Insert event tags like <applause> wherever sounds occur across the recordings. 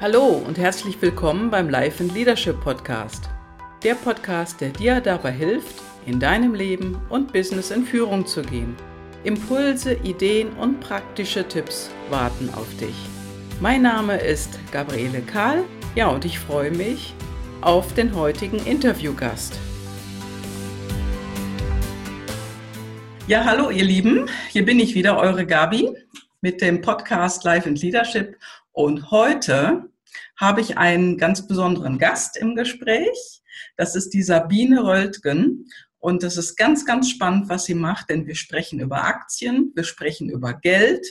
Hallo und herzlich willkommen beim Life and Leadership Podcast. Der Podcast, der dir dabei hilft, in deinem Leben und Business in Führung zu gehen. Impulse, Ideen und praktische Tipps warten auf dich. Mein Name ist Gabriele Kahl. Ja, und ich freue mich auf den heutigen Interviewgast. Ja, hallo ihr Lieben, hier bin ich wieder, eure Gabi mit dem Podcast Life and Leadership. Und heute habe ich einen ganz besonderen Gast im Gespräch. Das ist die Sabine Röltgen. Und das ist ganz, ganz spannend, was sie macht, denn wir sprechen über Aktien, wir sprechen über Geld,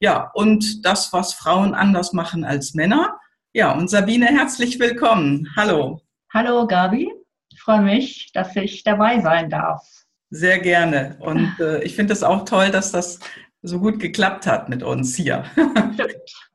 ja, und das, was Frauen anders machen als Männer. Ja, und Sabine, herzlich willkommen. Hallo. Hallo, Gabi. Ich freue mich, dass ich dabei sein darf. Sehr gerne. Und <laughs> äh, ich finde es auch toll, dass das so gut geklappt hat mit uns hier. <laughs>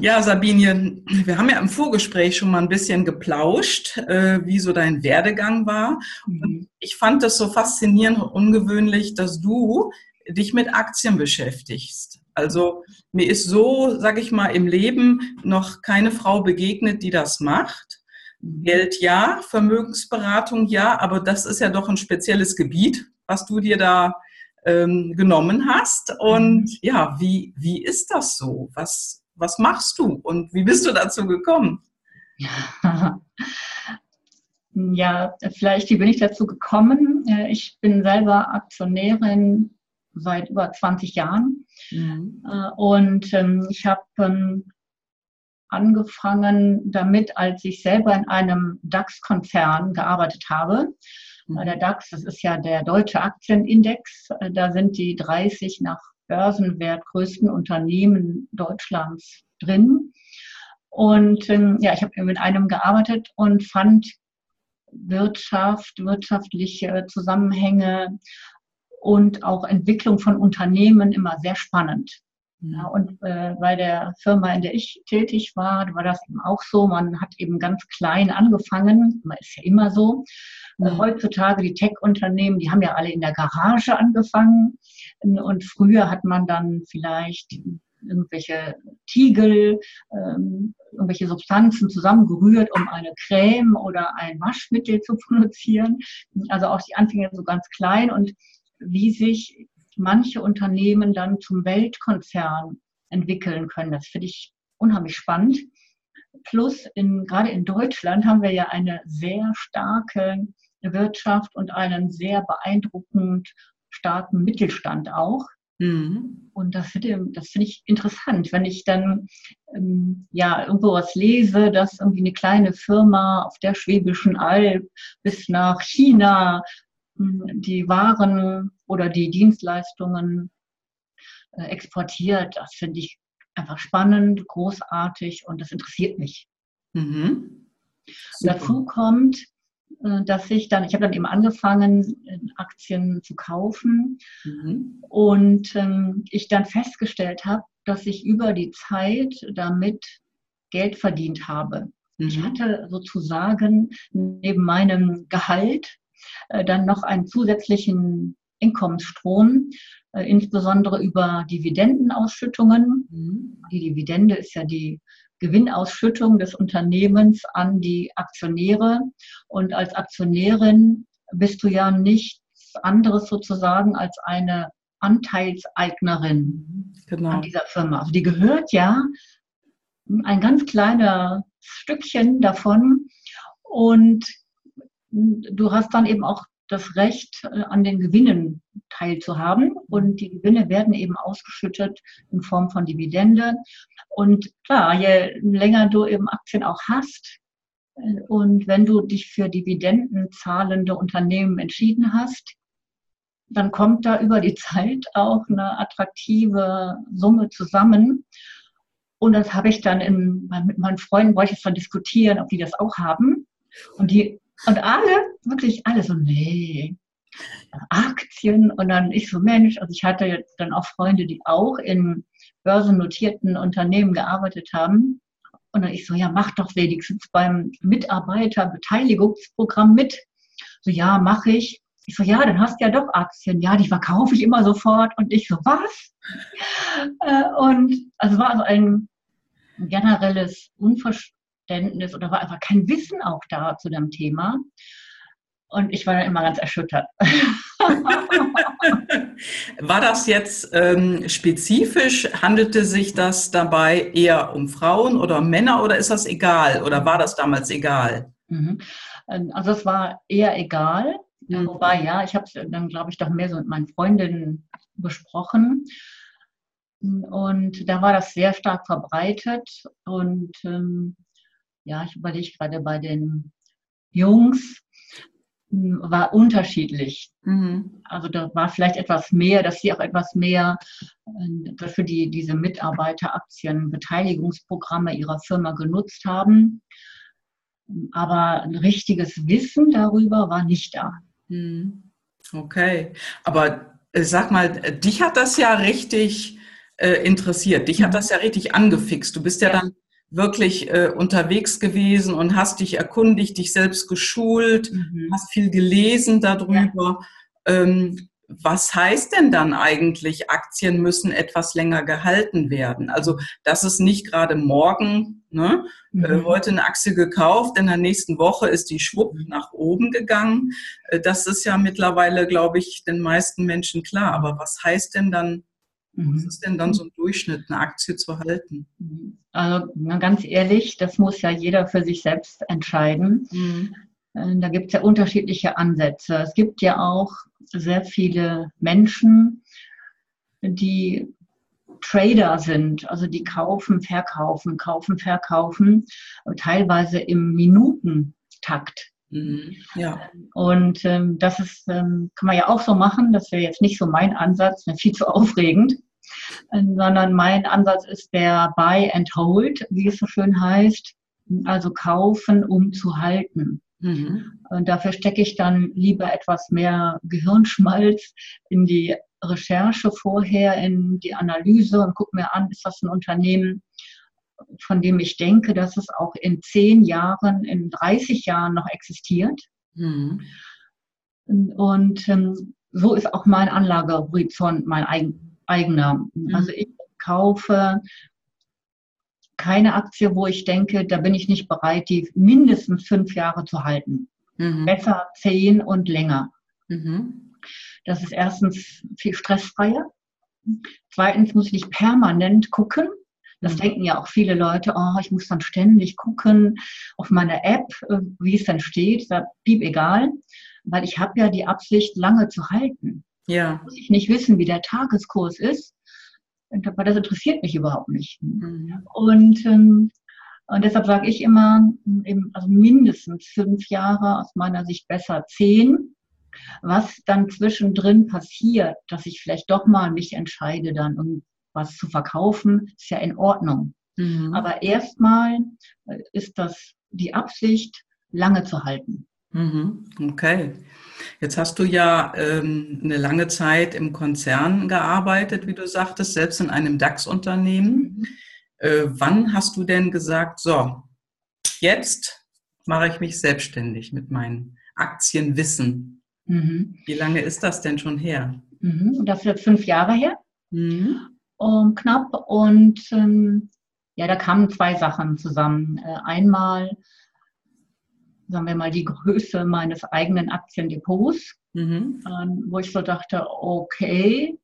Ja, Sabine, wir haben ja im Vorgespräch schon mal ein bisschen geplauscht, äh, wie so dein Werdegang war. Und mhm. ich fand das so faszinierend und ungewöhnlich, dass du dich mit Aktien beschäftigst. Also mir ist so, sage ich mal, im Leben noch keine Frau begegnet, die das macht. Mhm. Geld ja, Vermögensberatung ja, aber das ist ja doch ein spezielles Gebiet, was du dir da ähm, genommen hast. Und mhm. ja, wie, wie ist das so? Was, was machst du und wie bist du dazu gekommen? <laughs> Ja, vielleicht wie bin ich dazu gekommen? Äh, ich bin selber Aktionärin seit über 20 Jahren mhm. Äh, und ähm, ich habe ähm, angefangen damit, als ich selber in einem DAX-Konzern gearbeitet habe. Mhm. Der DAX, das ist ja der deutsche Aktienindex, äh, da sind die 30 nach Börsenwert größten Unternehmen Deutschlands drin. Und ähm, ja, ich habe mit einem gearbeitet und fand Wirtschaft, wirtschaftliche Zusammenhänge und auch Entwicklung von Unternehmen immer sehr spannend. Mhm. Ja, und äh, bei der Firma, in der ich tätig war, war das eben auch so. Man hat eben ganz klein angefangen, man ist ja immer so. Mhm. Heutzutage die Tech-Unternehmen, die haben ja alle in der Garage angefangen. Und früher hat man dann vielleicht irgendwelche Tiegel, ähm, irgendwelche Substanzen zusammengerührt, um eine Creme oder ein Waschmittel zu <laughs> produzieren. Also auch die Anfänge so ganz klein und wie sich manche Unternehmen dann zum Weltkonzern entwickeln können. Das finde ich unheimlich spannend. Plus in, gerade in Deutschland haben wir ja eine sehr starke Wirtschaft und einen sehr beeindruckend starken Mittelstand auch. Mhm. Und das finde das find ich interessant, wenn ich dann ähm, ja irgendwo was lese, dass irgendwie eine kleine Firma auf der Schwäbischen Alb bis nach China hm, die Waren oder die Dienstleistungen äh, exportiert. Das finde ich einfach spannend, großartig und das interessiert mich. Mhm. Dazu kommt, äh, dass ich dann, ich habe dann eben angefangen, Aktien zu kaufen mhm. und ähm, ich dann festgestellt habe, dass ich über die Zeit damit Geld verdient habe. Mhm. Ich hatte sozusagen neben meinem Gehalt äh, dann noch einen zusätzlichen Einkommensstrom, äh, insbesondere über Dividendenausschüttungen. Mhm. Die Dividende ist ja die Gewinnausschüttung des Unternehmens an die Aktionäre. Und als Aktionärin bist du ja nichts anderes sozusagen als eine Anteilseignerin genau. an dieser Firma. Also die gehört ja ein ganz kleiner Stückchen davon und du hast dann eben auch das Recht, äh, an den Gewinnen teilzuhaben. Und die Gewinne werden eben ausgeschüttet in Form von Dividende. Und klar, je länger du eben Aktien auch hast äh, und wenn du dich für Dividenden zahlende Unternehmen entschieden hast, dann kommt da über die <laughs> Zeit auch eine attraktive Summe zusammen. Und das habe ich dann in, mit meinen Freunden, wollte ich es dann diskutieren, ob die das auch haben. Und die und alle, wirklich alle so, nee, Aktien. Und dann ich so, Mensch, also ich hatte jetzt dann auch Freunde, die auch in börsennotierten Unternehmen gearbeitet haben. Und dann ich so, ja, mach doch wenigstens beim Mitarbeiterbeteiligungsprogramm mit. So, ja, mache ich. Ich so, ja, dann hast du ja doch Aktien. Ja, die verkaufe ich immer sofort. Und ich so, was? Äh, und also war also ein generelles Unverständnis oder war einfach kein Wissen auch da zu dem Thema. Und ich war dann immer ganz erschüttert. <laughs> War das jetzt ähm, spezifisch? Handelte sich das dabei eher um Frauen oder Männer oder ist das egal? Oder war das damals egal? Mhm. Ähm, also es war eher egal. Mhm. Wobei, ja, ich habe es dann, glaube ich, doch mehr so mit meinen Freundinnen besprochen. Und da war das sehr stark verbreitet. Und ähm, ja, ich überlege gerade bei den Jungs, war unterschiedlich. Mhm. Also da war vielleicht etwas mehr, dass sie auch etwas mehr äh, für die, diese Mitarbeiteraktien, Beteiligungsprogramme ihrer Firma genutzt haben. Aber ein richtiges Wissen darüber war nicht da. Mhm. Okay, aber äh, sag mal, dich hat das ja richtig äh, interessiert, dich hat das ja richtig angefixt. Du bist ja, ja. dann wirklich äh, unterwegs gewesen und hast dich erkundigt, dich selbst geschult, mhm. hast viel gelesen darüber. Ja. Ähm, was heißt denn dann eigentlich, Aktien müssen etwas länger gehalten werden? Also, das ist nicht gerade morgen, ne? Äh, mhm. Äh, heute eine Aktie gekauft, in der nächsten Woche ist die schwupp mhm. nach oben gegangen. Äh, das ist ja mittlerweile, glaube ich, den meisten Menschen klar. Aber was heißt denn dann. Was ist denn dann so ein Durchschnitt, eine Aktie zu halten? Also ganz ehrlich, das muss ja jeder für sich selbst entscheiden. Mhm. Äh, da gibt es ja unterschiedliche Ansätze. Es gibt ja auch sehr viele Menschen, die Trader sind, also die kaufen, verkaufen, kaufen, verkaufen, teilweise im Minutentakt. Mhm. Ja. Und ähm, das ist, ähm, kann man ja auch so machen. Das wäre jetzt nicht so mein Ansatz, viel zu <laughs> aufregend, äh, sondern mein Ansatz ist der Buy and Hold, wie es so schön heißt. Also kaufen, um zu halten. Mhm. Und dafür stecke ich dann lieber etwas mehr Gehirnschmalz in die Recherche vorher, in die Analyse und gucke mir an, ist das ein Unternehmen, von dem ich denke, dass es auch in zehn Jahren, in 30 Jahren noch existiert. Mhm. Und ähm, so ist auch mein Anlagehorizont mein eigen, eigener. Mhm. Also ich kaufe keine Aktie, wo ich denke, da bin ich nicht bereit, die mindestens fünf Jahre zu halten. Mhm. Besser zehn und länger. Mhm. Das ist erstens viel stressfreier. Zweitens muss ich nicht permanent gucken, das mhm. denken ja auch viele Leute, oh, ich muss dann ständig gucken auf meiner App, äh, wie es dann steht. Da piep egal, weil ich habe ja die Absicht, lange zu halten. Ja. Muss ich nicht wissen, wie der Tageskurs ist, weil das interessiert mich überhaupt nicht. Mhm. Und, ähm, und deshalb sage ich immer, also mindestens fünf Jahre, aus meiner Sicht besser zehn. Was dann zwischendrin passiert, dass ich vielleicht doch mal mich entscheide, dann was zu verkaufen, ist ja in Ordnung. Mhm. Aber erstmal äh, ist das die Absicht, lange zu halten. Mhm. Okay. Jetzt hast du ja ähm, eine lange Zeit im Konzern gearbeitet, wie du sagtest, selbst in einem DAX-Unternehmen. Mhm. Äh, wann hast du denn gesagt, so, jetzt mache ich mich selbstständig mit meinem Aktienwissen? Mhm. Wie lange ist das denn schon her? Mhm. Das ist jetzt fünf Jahre her. Mhm ähm, knapp. Und ähm, ja, da kamen zwei Sachen zusammen. Äh, einmal, sagen wir mal, die Größe meines eigenen Aktiendepots, mhm. ähm, wo ich so dachte, okay,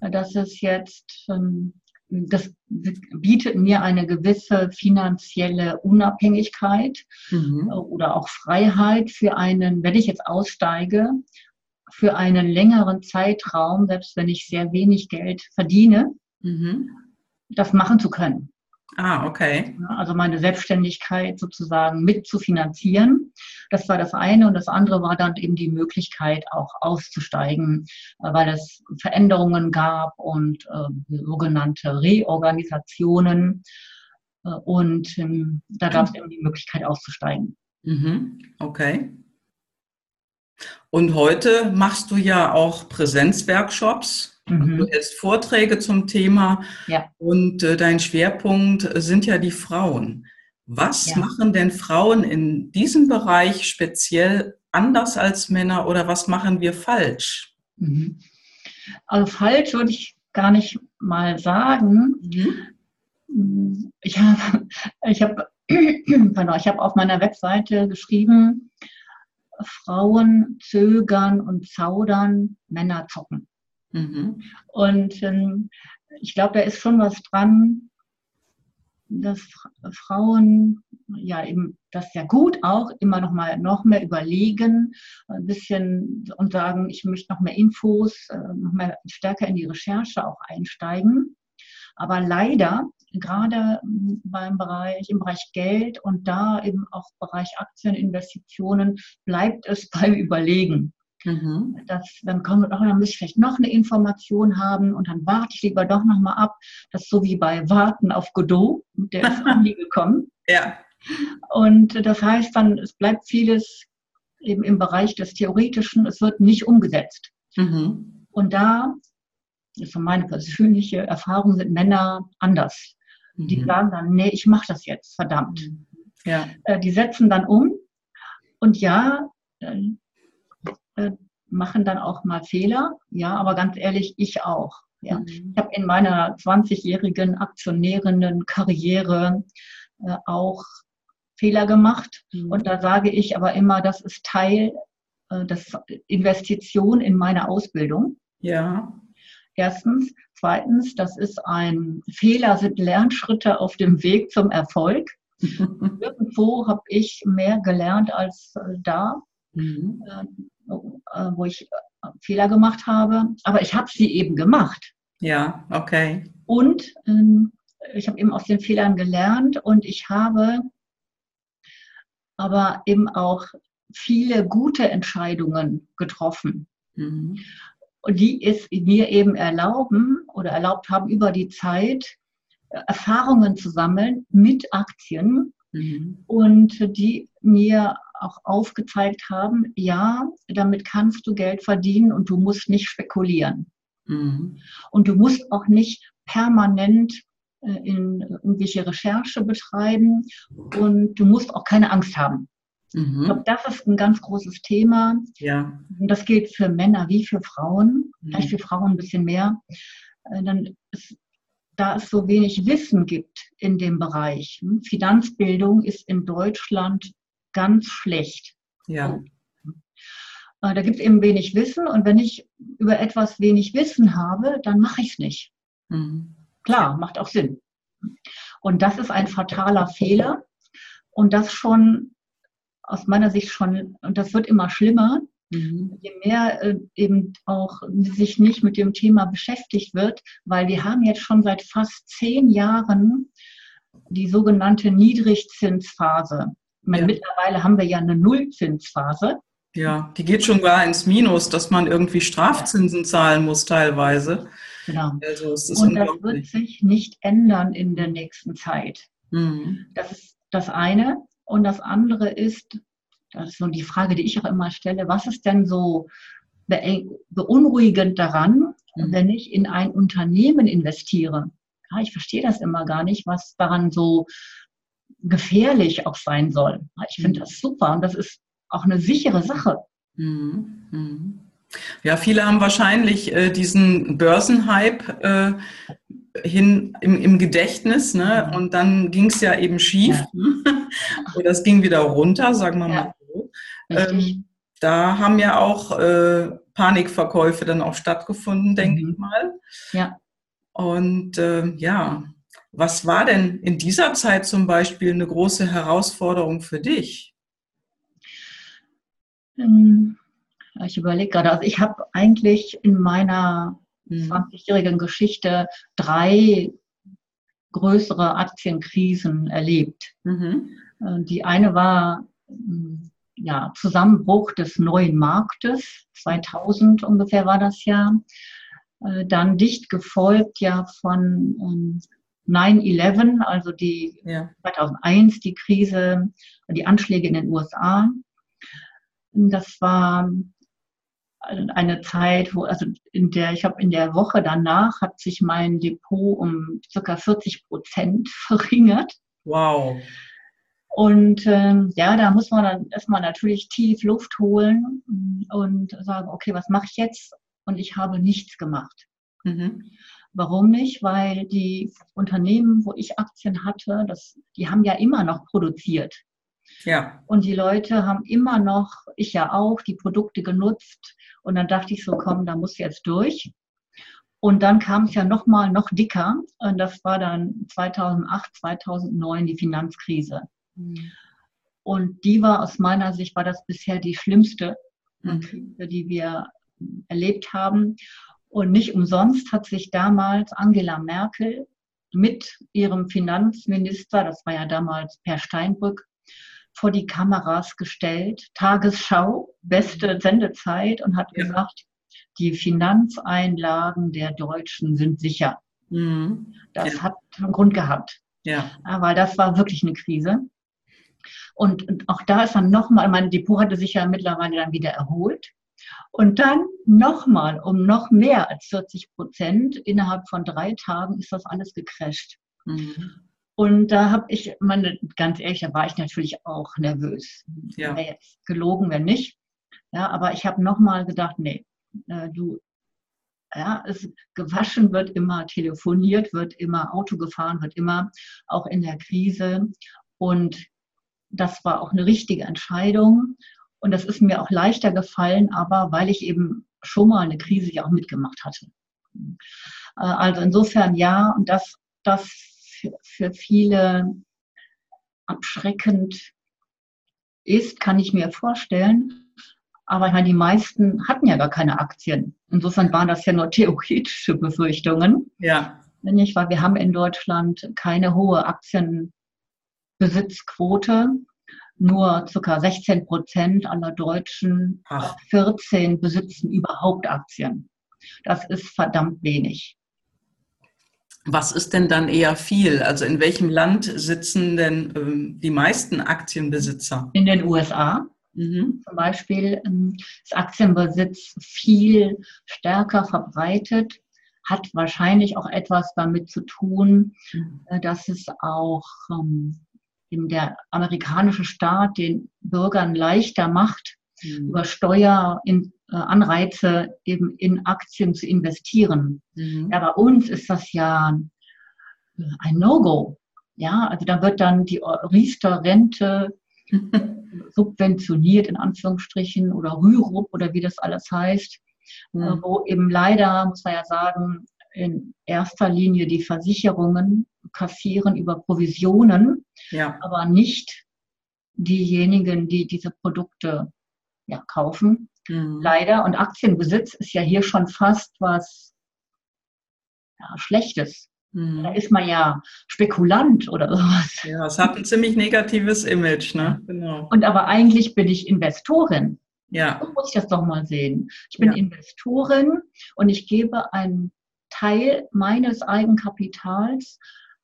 das ist jetzt, ähm, das bietet mir eine gewisse finanzielle Unabhängigkeit mhm. Äh, oder auch Freiheit für einen, wenn ich jetzt aussteige, für einen längeren Zeitraum, selbst wenn ich sehr wenig Geld verdiene, mhm. das machen zu können. Ah, okay. Also meine Selbstständigkeit sozusagen mit zu finanzieren. Das war das eine. Und das andere war dann eben die Möglichkeit, auch auszusteigen, äh, weil es Veränderungen gab und äh, sogenannte Reorganisationen. Äh, und ähm, da gab es eben die Möglichkeit auszusteigen. Mhm. Okay. Und heute machst du ja auch Präsenzworkshops Mhm. Du hältst Vorträge zum Thema ja. und äh, dein Schwerpunkt sind ja die Frauen. Was ja. machen denn Frauen in diesem Bereich speziell anders als Männer oder was machen wir falsch? Mhm. Also falsch würde ich gar nicht mal sagen. Mhm. ich habe ich hab, ich hab auf meiner Webseite geschrieben, Frauen zögern und zaudern, Männer zocken. Mhm. Und ähm, ich glaube, da ist schon was dran, dass Frauen ja eben das ja gut auch immer noch mal noch mehr überlegen, ein bisschen und sagen, ich möchte noch mehr Infos, äh, noch mehr stärker in die Recherche auch einsteigen. Aber leider gerade beim Bereich, im Bereich Geld und da eben auch Bereich Aktieninvestitionen bleibt es <laughs> beim Überlegen. Mhm. Das, dann kommt auch, dann muss ich vielleicht noch eine Information haben und dann warte ich lieber doch nochmal ab. Das ist so wie bei Warten auf Godot, der ist auch <laughs> nie gekommen. Ja. Und das heißt dann, es bleibt vieles eben im Bereich des Theoretischen, es wird nicht umgesetzt. Mhm. Und da, das ist meine persönliche Erfahrung, sind Männer anders. Mhm. Die sagen dann, nee, ich mache das jetzt, verdammt. Ja. Äh, die setzen dann um und ja, äh, machen dann auch mal Fehler. Ja, aber ganz ehrlich, ich auch. Ja. Mhm. Ich habe in meiner 20-jährigen aktionärinnen Karriere äh, auch Fehler gemacht. Mhm. Und da sage ich aber immer, das ist Teil äh, des Investition in meine Ausbildung. Ja. Erstens. Zweitens, das ist ein Fehler, sind Lernschritte auf dem Weg zum Erfolg. <laughs> Irgendwo habe ich mehr gelernt als äh, da. Mhm. Äh, wo ich äh, Fehler gemacht habe, aber ich habe sie eben gemacht. Ja, okay. Und ähm, ich habe eben aus den Fehlern gelernt und ich habe aber eben auch viele gute Entscheidungen getroffen. Mhm. Und die es mir eben erlauben oder erlaubt haben, über die Zeit äh, Erfahrungen zu sammeln mit Aktien mhm. und die mir auch aufgezeigt haben, ja, damit kannst du Geld verdienen und du musst nicht spekulieren. Mhm. Und du musst auch nicht permanent äh, in irgendwelche Recherche betreiben und du musst auch keine Angst haben. Mhm. Ich glaube, das ist ein ganz großes Thema. Ja. Und das gilt für Männer wie für Frauen, mhm. vielleicht für Frauen ein bisschen mehr. Äh, dann ist, da es so wenig Wissen gibt in dem Bereich. Hm, Finanzbildung ist in Deutschland ganz schlecht. Ja. Äh, da gibt es eben wenig Wissen und wenn ich über etwas wenig Wissen habe, dann mache ich es nicht. Mhm. Klar, macht auch Sinn. Und das ist ein fataler Fehler und das schon aus meiner Sicht schon, und das wird immer schlimmer, mhm. je mehr äh, eben auch sich nicht mit dem Thema beschäftigt wird, weil wir haben jetzt schon seit fast zehn Jahren die sogenannte Niedrigzinsphase. Meine. Mittlerweile haben wir ja eine Nullzinsphase. Ja, die geht schon gar ins Minus, dass man irgendwie Strafzinsen zahlen muss teilweise. Genau. Also es ist Und das wird sich nicht ändern in der nächsten Zeit. Mhm. Das ist das eine. Und das andere ist, das ist so die Frage, die ich auch immer stelle, was ist denn so beunruhigend daran, mhm. wenn ich in ein Unternehmen investiere? Ja, ich verstehe das immer gar nicht, was daran so gefährlich auch sein soll. Ich finde mhm. das super und das ist auch eine sichere Sache. Mhm. Mhm. Ja, viele haben wahrscheinlich äh, diesen Börsenhype äh, hin im, im Gedächtnis, ne? Und dann ging es ja eben schief. Ja. <laughs> Oder es ging wieder runter, sagen wir ja. mal so. Ähm, da haben ja auch äh, Panikverkäufe dann auch stattgefunden, denke mhm. ich mal. Ja. Und äh, ja, was war denn in dieser Zeit zum Beispiel eine große Herausforderung für dich? Ähm, ich überlege gerade, also ich habe eigentlich in meiner 20-jährigen mhm. Geschichte drei größere Aktienkrisen erlebt. Mhm. Äh, die eine war hm, ja, Zusammenbruch des neuen Marktes, 2000 ungefähr war das ja. Äh, dann dicht gefolgt ja von 9-11, ähm, also die ja. 2001, die Krise, die Anschläge in den USA. Das war eine Zeit, wo, also in der, ich habe in der Woche danach hat sich mein Depot um circa 40 Prozent <laughs> verringert. Wow. Und ähm, ja, da muss man dann erstmal natürlich tief Luft holen und sagen, okay, was mache ich jetzt? Und ich habe nichts gemacht. Mhm. Warum nicht? Weil die Unternehmen, wo ich Aktien hatte, das, die haben ja immer noch produziert. Ja. Und die Leute haben immer noch, ich ja auch, die Produkte genutzt. Und dann dachte ich so, komm, da muss jetzt durch. Und dann kam es ja noch mal noch dicker. Und das war dann 2008, 2009 die Finanzkrise. Mhm. Und die war aus meiner Sicht, war das bisher die schlimmste mhm. Krise, die wir erlebt haben. Und nicht umsonst hat sich damals Angela Merkel mit ihrem Finanzminister, das war ja damals Per Steinbrück, vor die Kameras gestellt, Tagesschau, beste Sendezeit und hat ja. gesagt, die Finanzeinlagen der Deutschen sind sicher. Mhm. Das ja. hat einen Grund gehabt. Ja. Weil das war wirklich eine Krise. Und, und auch da ist dann nochmal, mein Depot hatte sich ja mittlerweile dann wieder erholt. Und dann nochmal um noch mehr als 40 Prozent innerhalb von drei Tagen ist das alles gecrasht. Mhm. Und da habe ich, meine, ganz ehrlich, da war ich natürlich auch nervös. Ja. Wäre jetzt gelogen, wenn nicht. Ja, aber ich habe nochmal gedacht, nee, äh, du, ja, es gewaschen wird immer, telefoniert wird immer, Auto gefahren wird immer, auch in der Krise. Und das war auch eine richtige Entscheidung. Und das ist mir auch leichter gefallen, aber weil ich eben schon mal eine Krise ja auch mitgemacht hatte. Äh, also insofern ja, und das, das für viele abschreckend ist, kann ich mir vorstellen. Aber ich meine, die meisten hatten ja gar keine Aktien. Insofern waren das ja nur theoretische Befürchtungen. Ja. Nicht, weil wir haben in Deutschland keine hohe Aktienbesitzquote. Nur ca. 16 Prozent aller Deutschen, Ach. 14 besitzen überhaupt Aktien. Das ist verdammt wenig. Was ist denn dann eher viel? Also in welchem Land sitzen denn ähm, die meisten Aktienbesitzer? In den USA. Mhm. Zum Beispiel ähm, ist Aktienbesitz viel stärker verbreitet, hat wahrscheinlich auch etwas damit zu tun, mhm. äh, dass es auch ähm, in der amerikanische Staat den Bürgern leichter macht, mhm. über Steueranreize äh, eben in Aktien zu investieren. Mhm. Ja, bei uns ist das ja ein No-Go. Ja, also da wird dann die Riester-Rente <laughs> subventioniert in Anführungsstrichen oder Rürup oder wie das alles heißt, mhm. wo eben leider, muss man ja sagen, in erster Linie die Versicherungen kassieren über Provisionen, ja. aber nicht diejenigen, die diese Produkte ja, kaufen. Mhm. Leider. Und Aktienbesitz ist ja hier schon fast was ja, Schlechtes. Mhm. Da ist man ja Spekulant oder sowas. Ja, es hat ein ziemlich negatives Image, ne? Genau. Und aber eigentlich bin ich Investorin. Ja. So muss ich das doch mal sehen. Ich bin ja. Investorin und ich gebe einen Teil meines Eigenkapitals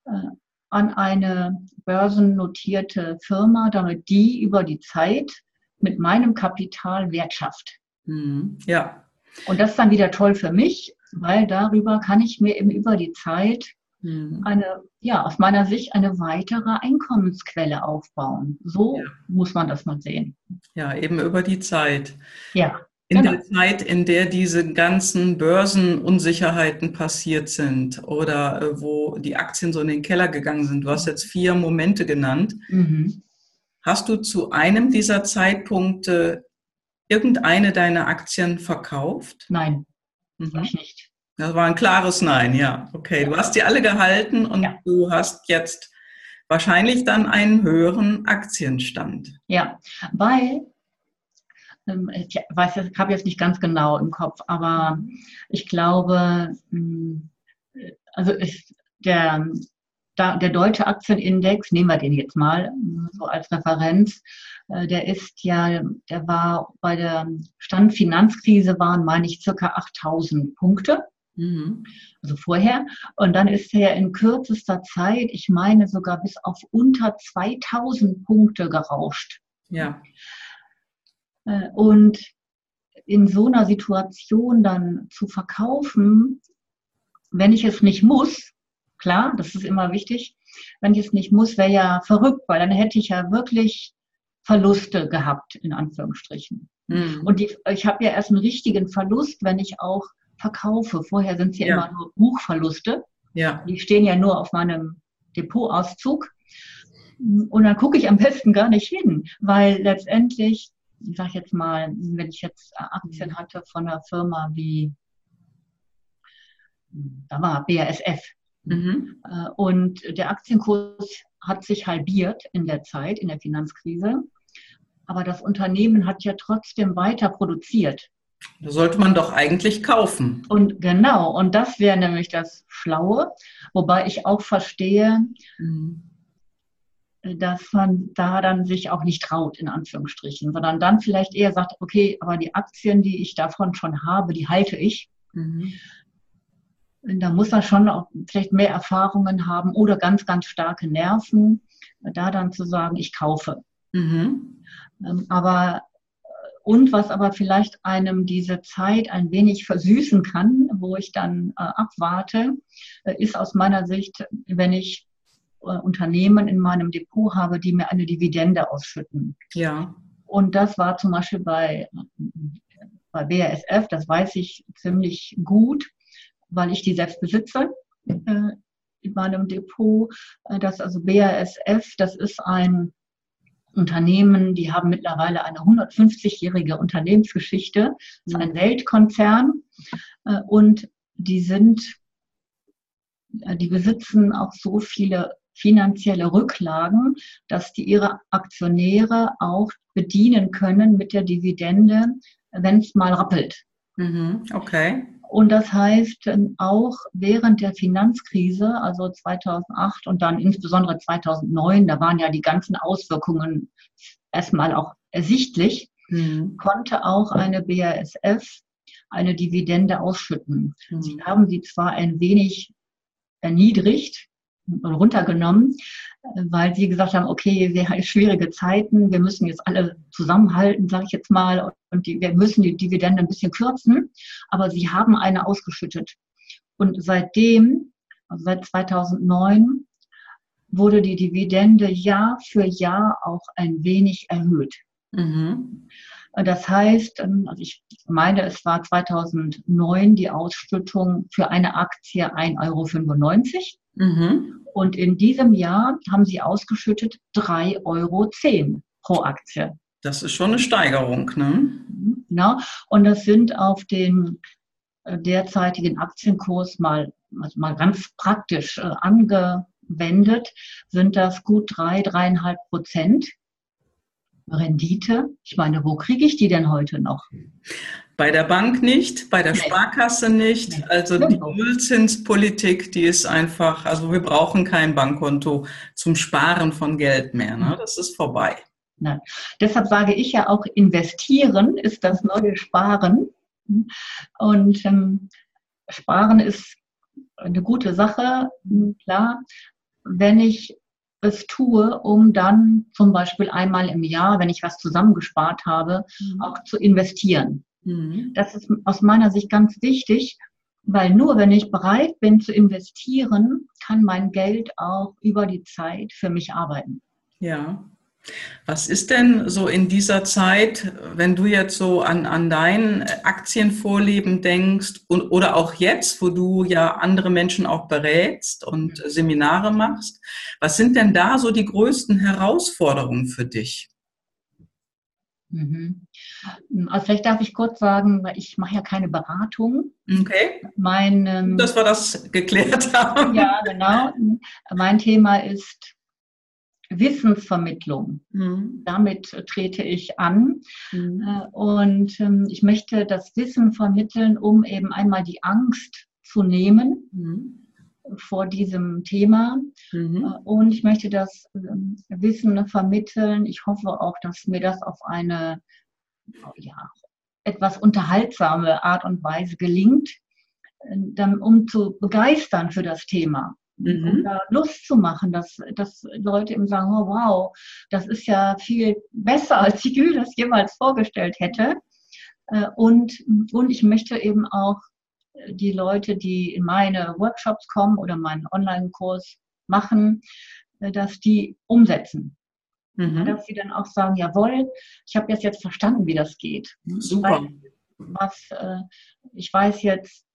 an eine börsennotierte Firma, damit die über die Zeit mit meinem Kapital Wert schafft. Mhm. Ja. Und das ist dann wieder toll für mich, weil darüber kann ich mir eben über die Zeit Mhm. eine, ja, aus meiner Sicht eine weitere Einkommensquelle aufbauen. So ja. muss man das mal sehen. Ja, eben über die Zeit. Ja. In genau. der Zeit, in der diese ganzen Börsenunsicherheiten passiert sind oder äh, wo die Aktien so in den Keller gegangen sind. Du hast jetzt vier Momente genannt. Mhm. Hast du zu einem dieser Zeitpunkte irgendeine deiner Aktien verkauft? Nein, mhm. ich nicht. Das war ein klares Nein, ja. Okay, du hast die alle gehalten und ja. du hast jetzt wahrscheinlich dann einen höheren Aktienstand. Ja, weil, ich weiß, ich habe jetzt nicht ganz genau im Kopf, aber ich glaube, hm, also ist der, der deutsche Aktienindex, nehmen wir den jetzt mal so als Referenz, äh, der ist ja, der war bei der Standfinanzkrise waren, meine ich, circa 8000 Punkte. Mhm. Also vorher. Und dann ist er in kürzester Zeit, ich meine sogar bis auf unter 2000 Punkte gerauscht. Ja. Äh, und in so einer Situation dann zu verkaufen, wenn ich es nicht muss, klar, das ist immer wichtig, wenn ich es nicht muss, wäre ja verrückt, weil dann hätte ich ja wirklich Verluste gehabt, in Anführungsstrichen. Mhm. Und die, ich habe ja erst einen richtigen Verlust, wenn ich auch verkaufe. Vorher sind es ja, ja, immer nur Buchverluste. Ja. Die stehen ja nur auf meinem Depotauszug. Und dann gucke ich am besten gar nicht hin, weil letztendlich, ich sage jetzt mal, wenn ich jetzt Aktien hatte von einer Firma wie, da war BASF, mhm. Äh, und der Aktienkurs hat sich halbiert in der Zeit, in der Finanzkrise. Aber das Unternehmen hat ja trotzdem weiter produziert. Da sollte man doch eigentlich kaufen. Und genau, und das wäre nämlich das Schlaue, wobei ich auch verstehe, mhm dass man da dann sich auch nicht traut, in Anführungsstrichen, sondern dann vielleicht eher sagt, okay, aber die Aktien, die ich davon schon habe, die halte ich. Mhm. Da muss er schon auch vielleicht mehr Erfahrungen haben oder ganz, ganz starke Nerven, da dann zu sagen, ich kaufe. Mhm. Ähm, aber und was aber vielleicht einem diese Zeit ein wenig versüßen kann, wo ich dann äh, abwarte, äh, ist aus meiner Sicht, wenn ich äh, Unternehmen in meinem Depot habe, die mir eine Dividende ausschütten. Ja. Und das war zum Beispiel bei, bei BASF, das weiß ich ziemlich gut, weil ich die selbst besitze äh, in meinem Depot. Äh, das also BASF, das ist ein Unternehmen, die haben mittlerweile eine 150-jährige Unternehmensgeschichte, das ist ein Weltkonzern äh, und die sind, äh, die besitzen auch so viele finanzielle Rücklagen, dass die ihre Aktionäre auch bedienen können mit der Dividende, wenn es mal rappelt. Mhm, okay. Und das heißt, ähm, auch während der Finanzkrise, also 2008 und dann insbesondere 2009, da waren ja die ganzen Auswirkungen erstmal auch ersichtlich, mhm. konnte auch eine BASF eine Dividende ausschütten. Mhm. Sie haben sie zwar ein wenig erniedrigt, runtergenommen, weil sie gesagt haben, okay, wir haben schwierige Zeiten, wir müssen jetzt alle zusammenhalten, sage ich jetzt mal, und die, wir müssen die Dividende ein bisschen kürzen, aber sie haben eine ausgeschüttet. Und seitdem, also seit 2009, wurde die Dividende Jahr für Jahr auch ein wenig erhöht. Mhm. Das heißt, ähm, also ich meine, es war 2009 die Ausschüttung für eine Aktie 1,95 Euro. Mhm. Und in diesem Jahr haben sie ausgeschüttet 3,10 Euro pro Aktie. Das ist schon eine Steigerung, ne? Genau. Und das sind auf den äh, derzeitigen Aktienkurs mal, also mal ganz praktisch äh, angewendet, sind das gut drei, dreieinhalb Prozent. Rendite. Ich meine, wo kriege ich die denn heute noch? Bei der Bank nicht, bei der nee. Sparkasse nicht. Nee. Also die Nullzinspolitik, die ist einfach, also wir brauchen kein Bankkonto zum Sparen von Geld mehr. Ne? Das ist vorbei. Nein. Deshalb sage ich ja auch, investieren ist das neue Sparen. Und ähm, Sparen ist eine gute Sache, klar. Wenn ich es tue, um dann zum Beispiel einmal im Jahr, wenn ich was zusammengespart habe, mhm. auch zu investieren. Mhm. Das ist aus meiner Sicht ganz wichtig, weil nur wenn ich bereit bin zu investieren, kann mein Geld auch über die Zeit für mich arbeiten. Ja, was ist denn so in dieser Zeit, wenn du jetzt so an, an dein Aktienvorleben denkst und, oder auch jetzt, wo du ja andere Menschen auch berätst und Seminare machst, was sind denn da so die größten Herausforderungen für dich? Mhm. Also vielleicht darf ich kurz sagen, weil ich mache ja keine Beratung. Okay. Mein, ähm, Dass wir das geklärt <laughs> haben. Ja, genau. Mein Thema ist Wissensvermittlung. Mhm. Damit trete ich an. Mhm. Äh, und ähm, ich möchte das Wissen vermitteln, um eben einmal die Angst zu nehmen mhm. vor diesem Thema. Mhm. Äh, und ich möchte das ähm, Wissen vermitteln. Ich hoffe auch, dass mir das auf eine ja, etwas unterhaltsame Art und Weise gelingt, äh, um zu begeistern für das Thema mhm. da Lust zu machen, dass, dass Leute eben sagen, oh, wow, das ist ja viel besser, als ich mir das jemals vorgestellt hätte. Äh, und, und ich möchte eben auch die Leute, die in meine Workshops kommen oder meinen Online-Kurs machen, äh, dass die umsetzen. Mhm. Dass sie dann auch sagen, jawohl, ich habe jetzt, jetzt verstanden, wie das geht. Super. was, äh, ich weiß jetzt,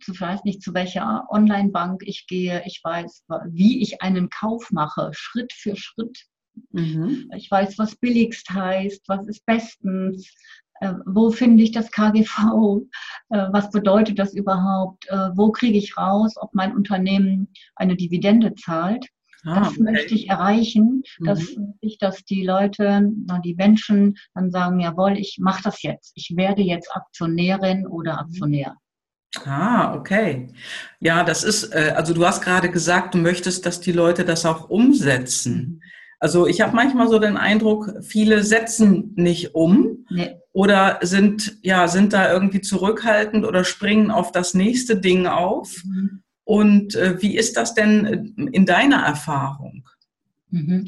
zu, weiß nicht, zu welcher Online-Bank ich gehe. Ich weiß, wie ich einen Kauf mache, Schritt für Schritt. Mhm. Ich weiß, was billigst heißt, was ist bestens, äh, wo finde ich das KGV, äh, was bedeutet das überhaupt, äh, wo kriege ich raus, ob mein Unternehmen eine Dividende zahlt. Ah, das okay. möchte ich erreichen, dass, mhm. ich, dass die Leute, die Menschen dann sagen, jawohl, ich mache das jetzt. Ich werde jetzt Aktionärin oder Aktionär. Ah, okay. Ja, das ist, also du hast gerade gesagt, du möchtest, dass die Leute das auch umsetzen. Also ich habe manchmal so den Eindruck, viele setzen nicht um nee. oder sind, ja, sind da irgendwie zurückhaltend oder springen auf das nächste Ding auf. Mhm. Und äh, wie ist das denn in deiner Erfahrung? Mhm.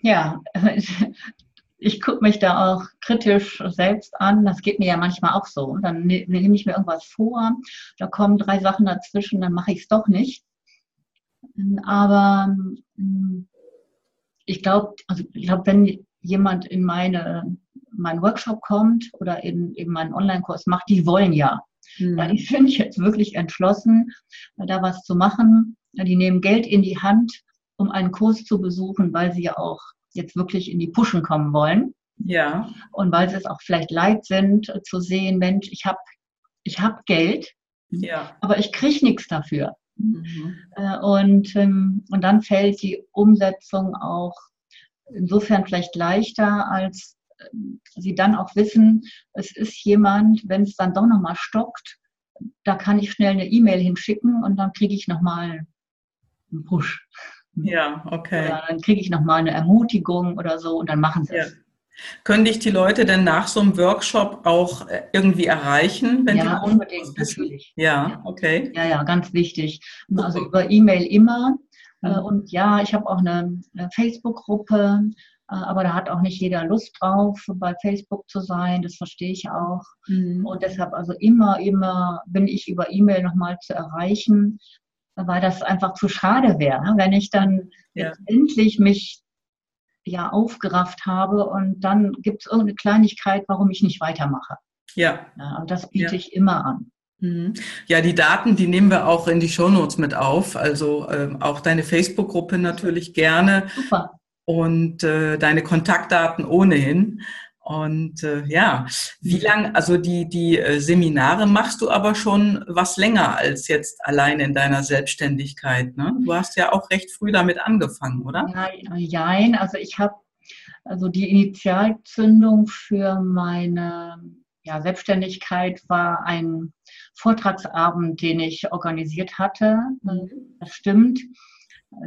Ja, <laughs> ich gucke mich da auch kritisch selbst an. Das geht mir ja manchmal auch so. Dann ne, nehme ich mir irgendwas vor, da kommen drei Sachen dazwischen, dann mache ich es doch nicht. Aber hm, ich glaube, also ich glaube, wenn jemand in meine, meinen Workshop kommt oder in, in meinen Online-Kurs macht, die wollen ja. Mhm. Ja, die sind jetzt wirklich entschlossen, da was zu machen. Die nehmen Geld in die Hand, um einen Kurs zu besuchen, weil sie ja auch jetzt wirklich in die Pushen kommen wollen. Ja. Und weil sie es auch vielleicht leid sind, zu sehen, Mensch, ich habe ich hab Geld, ja. aber ich kriege nichts dafür. Mhm. Äh, und, ähm, und dann fällt die Umsetzung auch insofern vielleicht leichter, als äh, sie dann auch wissen, es ist jemand, wenn es dann doch nochmal stockt, da kann ich schnell eine E-Mail hinschicken und dann kriege ich nochmal einen Push. Ja, okay. Oder dann kriege ich nochmal eine Ermutigung oder so und dann machen sie es. Ja. Können dich die Leute denn nach so einem Workshop auch äh, irgendwie erreichen? Wenn ja, unbedingt, natürlich. Ja, okay. Ja, ja, ganz wichtig. Also über E-Mail immer. Äh, mhm. Und ja, ich habe auch eine, eine Facebook-Gruppe, äh, aber da hat auch nicht jeder Lust drauf, bei Facebook zu sein. Das verstehe ich auch. Mhm. Und deshalb also immer, immer bin ich über E-Mail nochmal zu erreichen, weil das einfach zu schade wäre, ne? wenn ich dann ja. endlich mich ja aufgerafft habe und dann gibt es irgendeine Kleinigkeit, warum ich nicht weitermache. Ja. ja und das biete ja. ich immer an. Mhm. Ja, die Daten, die nehmen wir auch in die Shownotes mit auf. Also ähm, auch deine Facebook-Gruppe natürlich gerne. Super. Und äh, deine Kontaktdaten ohnehin. Und äh, ja, wie lang, also die, die äh, Seminare machst du aber schon was länger als jetzt allein in deiner Selbstständigkeit. Ne? Du hast ja auch recht früh damit angefangen, oder? Nein, also ich habe also die Initialzündung für meine ja, Selbstständigkeit war ein Vortragsabend, den ich organisiert hatte. Mhm. Das stimmt.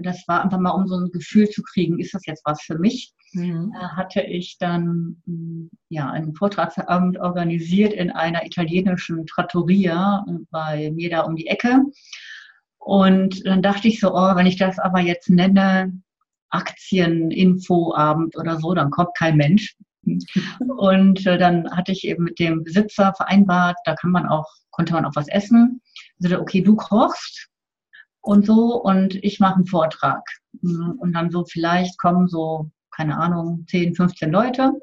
Das war einfach mal, um so ein Gefühl zu kriegen, ist das jetzt was für mich? Mhm. Hatte ich dann mm, ja, einen Vortragsabend organisiert in einer italienischen Trattoria äh, bei mir da um die Ecke. Und dann dachte ich so, oh, wenn ich das aber jetzt nenne, Aktieninfoabend oder so, dann kommt kein Mensch. <laughs> Und äh, dann hatte ich eben mit dem Besitzer vereinbart, da kann man auch, konnte man auch was essen. Also, okay, du kochst und so und ich mache einen Vortrag. Und dann so vielleicht kommen so, keine Ahnung, 10, 15 Leute.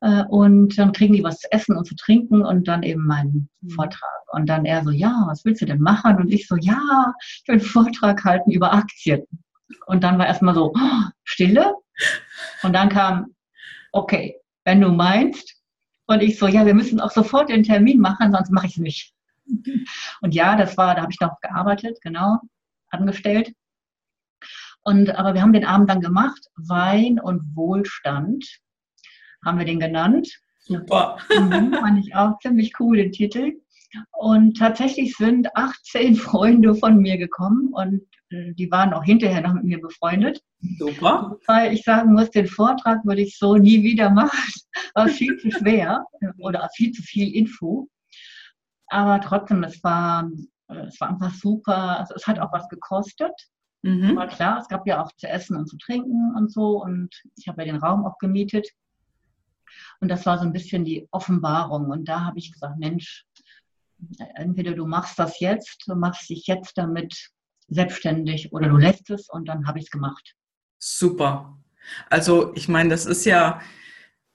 Äh, und dann kriegen die was zu essen und zu trinken und dann eben meinen mhm. Vortrag. Und dann er so, ja, was willst du denn machen? Und ich so, ja, ich will einen Vortrag halten über Aktien. Und dann war erstmal so, oh, Stille. Und dann kam, okay, wenn du meinst. Und ich so, ja, wir müssen auch sofort den Termin machen, sonst mache ich es nicht. <laughs> Und ja, das war, da habe ich noch gearbeitet, genau, angestellt. Und, aber wir haben den Abend dann gemacht, Wein und Wohlstand, haben wir den genannt. Super. Mhm, fand ich auch ziemlich cool, den Titel. Und tatsächlich sind 18 <laughs> Freunde von mir gekommen und äh, die waren auch hinterher noch mit mir befreundet. Super. Weil ich sagen muss, den Vortrag würde ich so nie wieder machen. <laughs> War viel zu schwer oder viel zu viel Info. Aber trotzdem, es war, äh, es war einfach super. Also es hat auch was gekostet. Mhm. War klar, es gab ja auch zu essen und zu trinken und so. Und ich habe ja den Raum auch gemietet. Und das war so ein bisschen die Offenbarung. Und da habe ich gesagt, Mensch, entweder du machst das jetzt, du machst dich jetzt damit selbstständig oder du lässt es und dann habe ich es gemacht. Super. Also ich meine, das ist ja,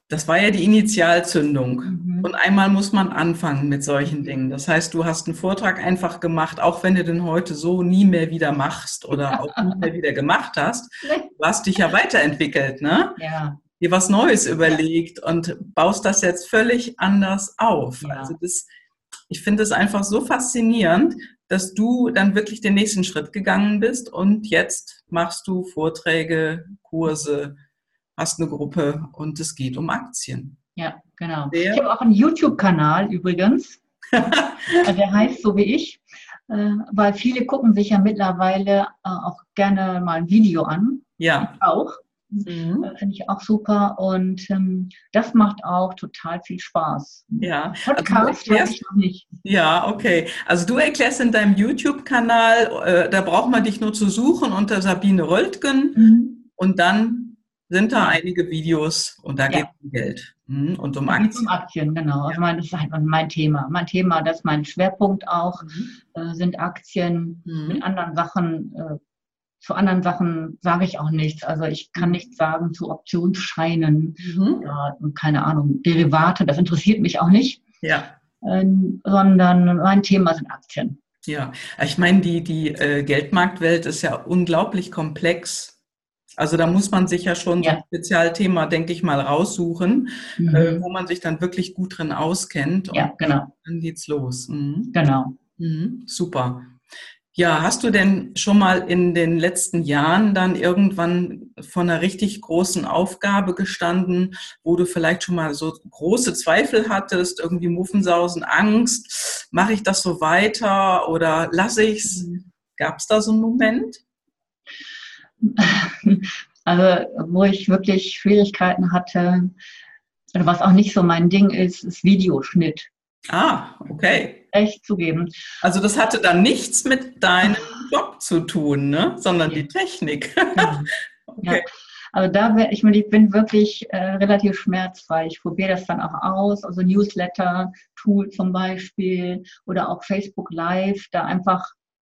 das war ja die Initialzündung. Mhm. Und einmal muss man anfangen mit solchen Dingen. Das heißt, du hast einen Vortrag einfach gemacht, auch wenn du den heute so nie mehr wieder machst oder <laughs> auch nie mehr wieder gemacht hast. Du hast dich ja weiterentwickelt, ne? Ja. Dir was Neues überlegt ja. und baust das jetzt völlig anders auf. Ja. Also das, ich finde es einfach so faszinierend, dass du dann wirklich den nächsten Schritt gegangen bist und jetzt machst du Vorträge, Kurse, hast eine Gruppe und es geht um Aktien. Ja, genau. Der, ich habe auch einen YouTube-Kanal übrigens. <laughs> der heißt so wie ich, äh, weil viele gucken sich ja mittlerweile äh, auch gerne mal ein Video an. Ja. Ich auch. Mhm. Äh, finde ich auch super. Und ähm, das macht auch total viel Spaß. Ja. Also Podcast also ich noch nicht. Ja, okay. Also du erklärst in deinem YouTube-Kanal, äh, da braucht man dich nur zu suchen unter Sabine Röldgen mhm. und dann sind da einige Videos und da ja. geht es um Geld hm, und um Aktien. Um Aktien, genau. Also mein, das ist halt mein Thema. Mein Thema, das ist mein Schwerpunkt auch, mhm. äh, sind Aktien. Mhm. Mit anderen Sachen, äh, zu anderen Sachen sage ich auch nichts. Also ich kann mhm. nichts sagen zu Optionsscheinen mhm. oder, keine Ahnung, Derivate. Das interessiert mich auch nicht. Ja. Ähm, sondern mein Thema sind Aktien. Ja, ich meine, die, die äh, Geldmarktwelt ist ja unglaublich komplex also da muss man sich ja schon ja. so ein Spezialthema, denke ich mal, raussuchen, mhm. äh, wo man sich dann wirklich gut drin auskennt. ja, genau. Dann geht's los. Mhm. Genau. Mhm. Super. Ja, hast du denn schon mal in den letzten Jahren dann irgendwann von einer richtig großen Aufgabe gestanden, wo du vielleicht schon mal so große Zweifel hattest, irgendwie Muffensausen, Angst, mache ich das so weiter oder lasse ich's? Mhm. Gab es da so einen Moment? <laughs> Also, wo ich wirklich Schwierigkeiten hatte, oder was auch nicht so mein Ding ist, ist Videoschnitt. Ah, okay. Echt zugeben. Also das hatte dann nichts mit deinem <laughs> Job zu tun, ne? sondern die Technik. Ja. <laughs> okay. Ja. Also da wäre ich, ich bin wirklich äh, relativ schmerzfrei. Ich probiere das dann auch aus, also Newsletter-Tool zum Beispiel oder auch Facebook Live, da einfach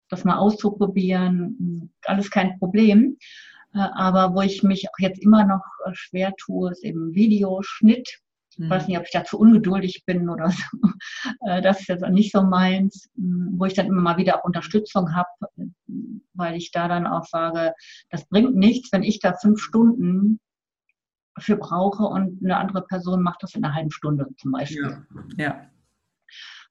das mal auszuprobieren, alles kein Problem. Äh, aber wo ich mich auch jetzt immer noch äh, schwer tue, ist eben Videoschnitt. Ich mhm. weiß nicht, ob ich dazu ungeduldig bin oder so. <laughs> Äh, das ist jetzt nicht so meins, wo ich dann immer mal wieder auch Unterstützung habe, weil ich da dann auch sage, das bringt nichts, wenn ich da fünf Stunden für brauche und eine andere Person macht das in einer halben Stunde zum Beispiel. Ja.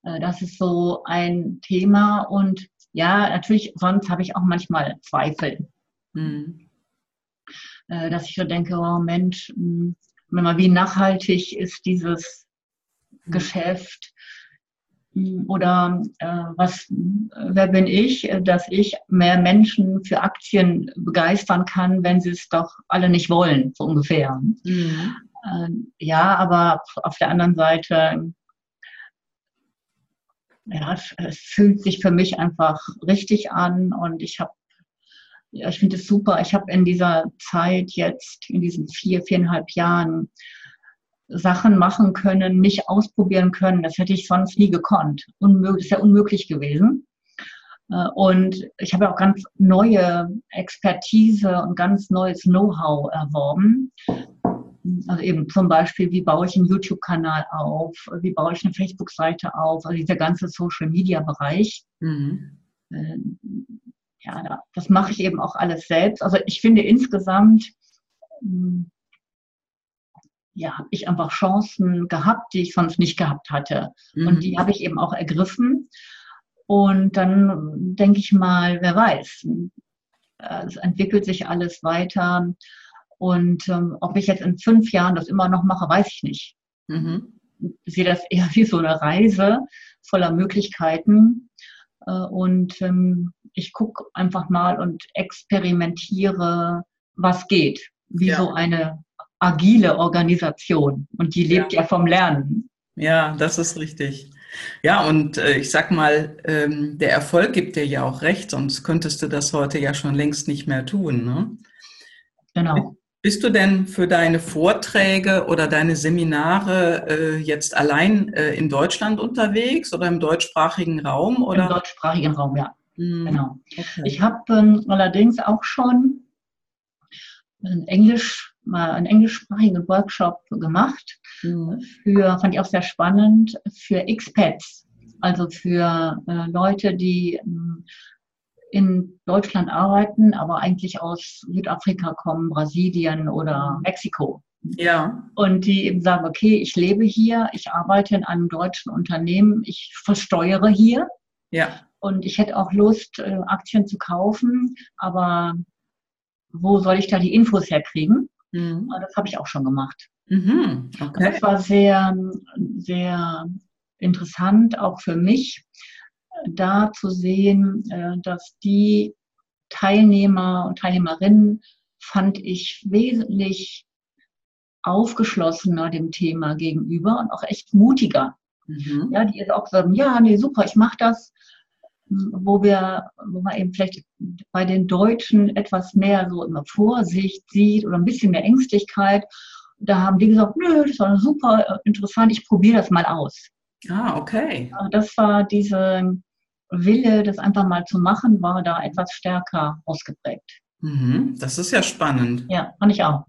ja. Das ist so ein Thema und ja, natürlich, sonst habe ich auch manchmal Zweifel. Mhm. dass ich so denke, oh Mensch, hm, mal, wie nachhaltig ist dieses mhm. Geschäft? Hm, oder äh, was, wer bin ich, dass ich mehr Menschen für Aktien begeistern kann, wenn sie es doch alle nicht wollen, so ungefähr. Mhm. Äh, ja, aber auf der anderen Seite ja, es fühlt sich für mich einfach richtig an und ich habe, ja, ich finde es super. Ich habe in dieser Zeit jetzt, in diesen vier, viereinhalb Jahren, Sachen machen können, mich ausprobieren können. Das hätte ich sonst nie gekonnt. Unmöglich, ist ja unmöglich gewesen. Äh, und ich habe auch ganz neue Expertise und ganz neues Know-how erworben, also eben zum Beispiel, wie baue ich einen YouTube-Kanal auf, wie baue ich eine Facebook-Seite auf, also dieser ganze Social-Media-Bereich. Mhm. Äh, ja, das mache ich eben auch alles selbst. Also ich finde insgesamt, hm, ja, habe ich einfach Chancen gehabt, die ich sonst nicht gehabt hatte. Mhm. Und die habe ich eben auch ergriffen. Und dann denke ich mal, wer weiß, äh, es entwickelt sich alles weiter. Und ähm, ob ich jetzt in fünf Jahren das immer noch mache, weiß ich nicht. Mhm. Ich sehe das <laughs> eher wie so eine Reise voller Möglichkeiten. Äh, und ähm, ich gucke einfach mal und experimentiere, was geht. Wie ja. so eine agile Organisation. Und die lebt ja, ja vom Lernen. Ja, das ist richtig. Ja, und äh, ich sag mal, ähm, der Erfolg gibt dir ja auch recht, sonst könntest du das heute ja schon längst nicht mehr tun. Ne? Genau. Bist du denn für deine Vorträge oder deine Seminare äh, jetzt allein äh, in Deutschland unterwegs oder im deutschsprachigen Raum? Oder? Im deutschsprachigen Raum, ja. Mhm. Genau. Okay. Ich habe ähm, allerdings auch schon ein Englisch mal einen englischsprachigen Workshop gemacht. Mhm. Für, fand ich auch sehr spannend, für Expats, also für äh, Leute, die ähm, in Deutschland arbeiten, aber eigentlich aus Südafrika kommen, Brasilien oder Mexiko. Ja. Und die eben sagen, okay, ich lebe hier, ich arbeite in einem deutschen Unternehmen, ich versteuere hier. Ja. Und ich hätte auch Lust, äh, Aktien zu kaufen, aber wo soll ich da die Infos herkriegen? Mhm. Das habe ich auch schon gemacht. Mhm. Okay. Das war sehr, sehr interessant, auch für mich, da zu sehen, äh, dass die Teilnehmer und Teilnehmerinnen fand ich wesentlich aufgeschlossener dem Thema gegenüber und auch echt mutiger. Mhm. Ja, die jetzt auch sagen, ja, nee, super, ich mache das, wo wir, wo man eben vielleicht bei den Deutschen etwas mehr so immer Vorsicht sieht oder ein bisschen mehr Ängstlichkeit. Da haben die gesagt, nö, das war super äh, interessant, ich probiere das mal aus. Ah, okay. Das war diese Wille, das einfach mal zu machen, war da etwas stärker ausgeprägt. Mhm, das ist ja spannend. Ja, fand ich auch.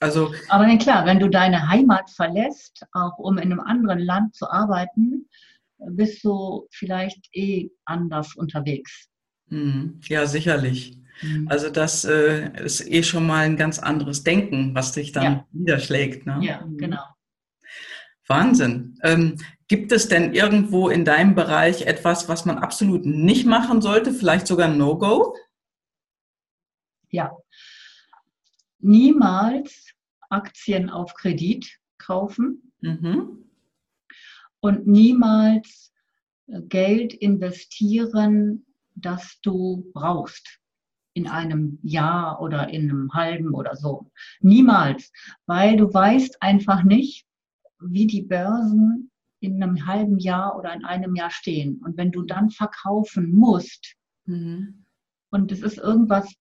Also, Aber klar, wenn du deine Heimat verlässt, auch um in einem anderen Land zu arbeiten, bist du vielleicht eh anders unterwegs. Mhm. Ja, sicherlich. Mhm. Also das äh, ist eh schon mal ein ganz anderes Denken, was dich dann ja. niederschlägt. Ne? Ja, genau. Wahnsinn. Ähm, gibt es denn irgendwo in deinem Bereich etwas, was man absolut nicht machen sollte, vielleicht sogar No-Go? Ja. Niemals Aktien auf Kredit kaufen. Mhm und niemals äh, Geld investieren, das du brauchst in einem Jahr oder in einem halben oder so. Niemals, weil du weißt einfach nicht, wie die Börsen in einem halben Jahr oder in einem Jahr stehen. Und wenn du dann verkaufen musst mhm. und es ist irgendwas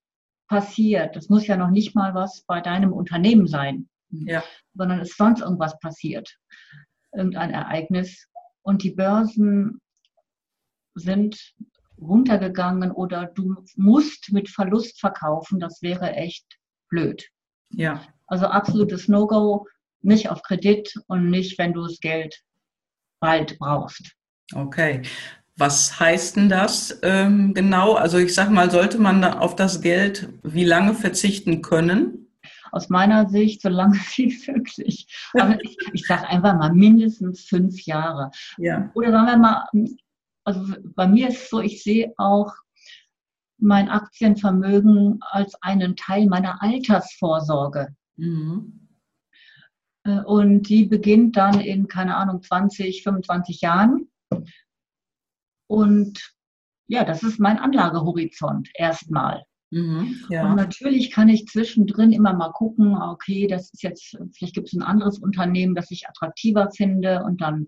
passiert, das muss ja noch nicht mal was bei deinem Unternehmen sein, ja. sondern es ist sonst irgendwas passiert, irgendein Ereignis und die Börsen sind runtergegangen oder du musst mit Verlust verkaufen, das wäre echt blöd. Ja. Also absolutes No-Go, nicht auf Kredit und nicht, wenn du das Geld bald brauchst. Okay. Was heißt denn das ähm, genau? Also ich sag mal, sollte man da auf das Geld wie lange verzichten können? aus meiner Sicht so lange <laughs> wie möglich. Aber ich, ich sage einfach mal mindestens fünf Jahre. Ja. Oder sagen wir mal, also bei mir ist es so, ich sehe auch mein Aktienvermögen als einen Teil meiner Altersvorsorge. Mhm. Äh, und die beginnt dann in, keine Ahnung, 20, 25 Jahren. Und ja, das ist mein Anlagehorizont erstmal. Mhm, ja. Und natürlich kann ich zwischendrin immer mal gucken, okay, das ist jetzt, vielleicht gibt es ein anderes Unternehmen, das ich attraktiver finde und dann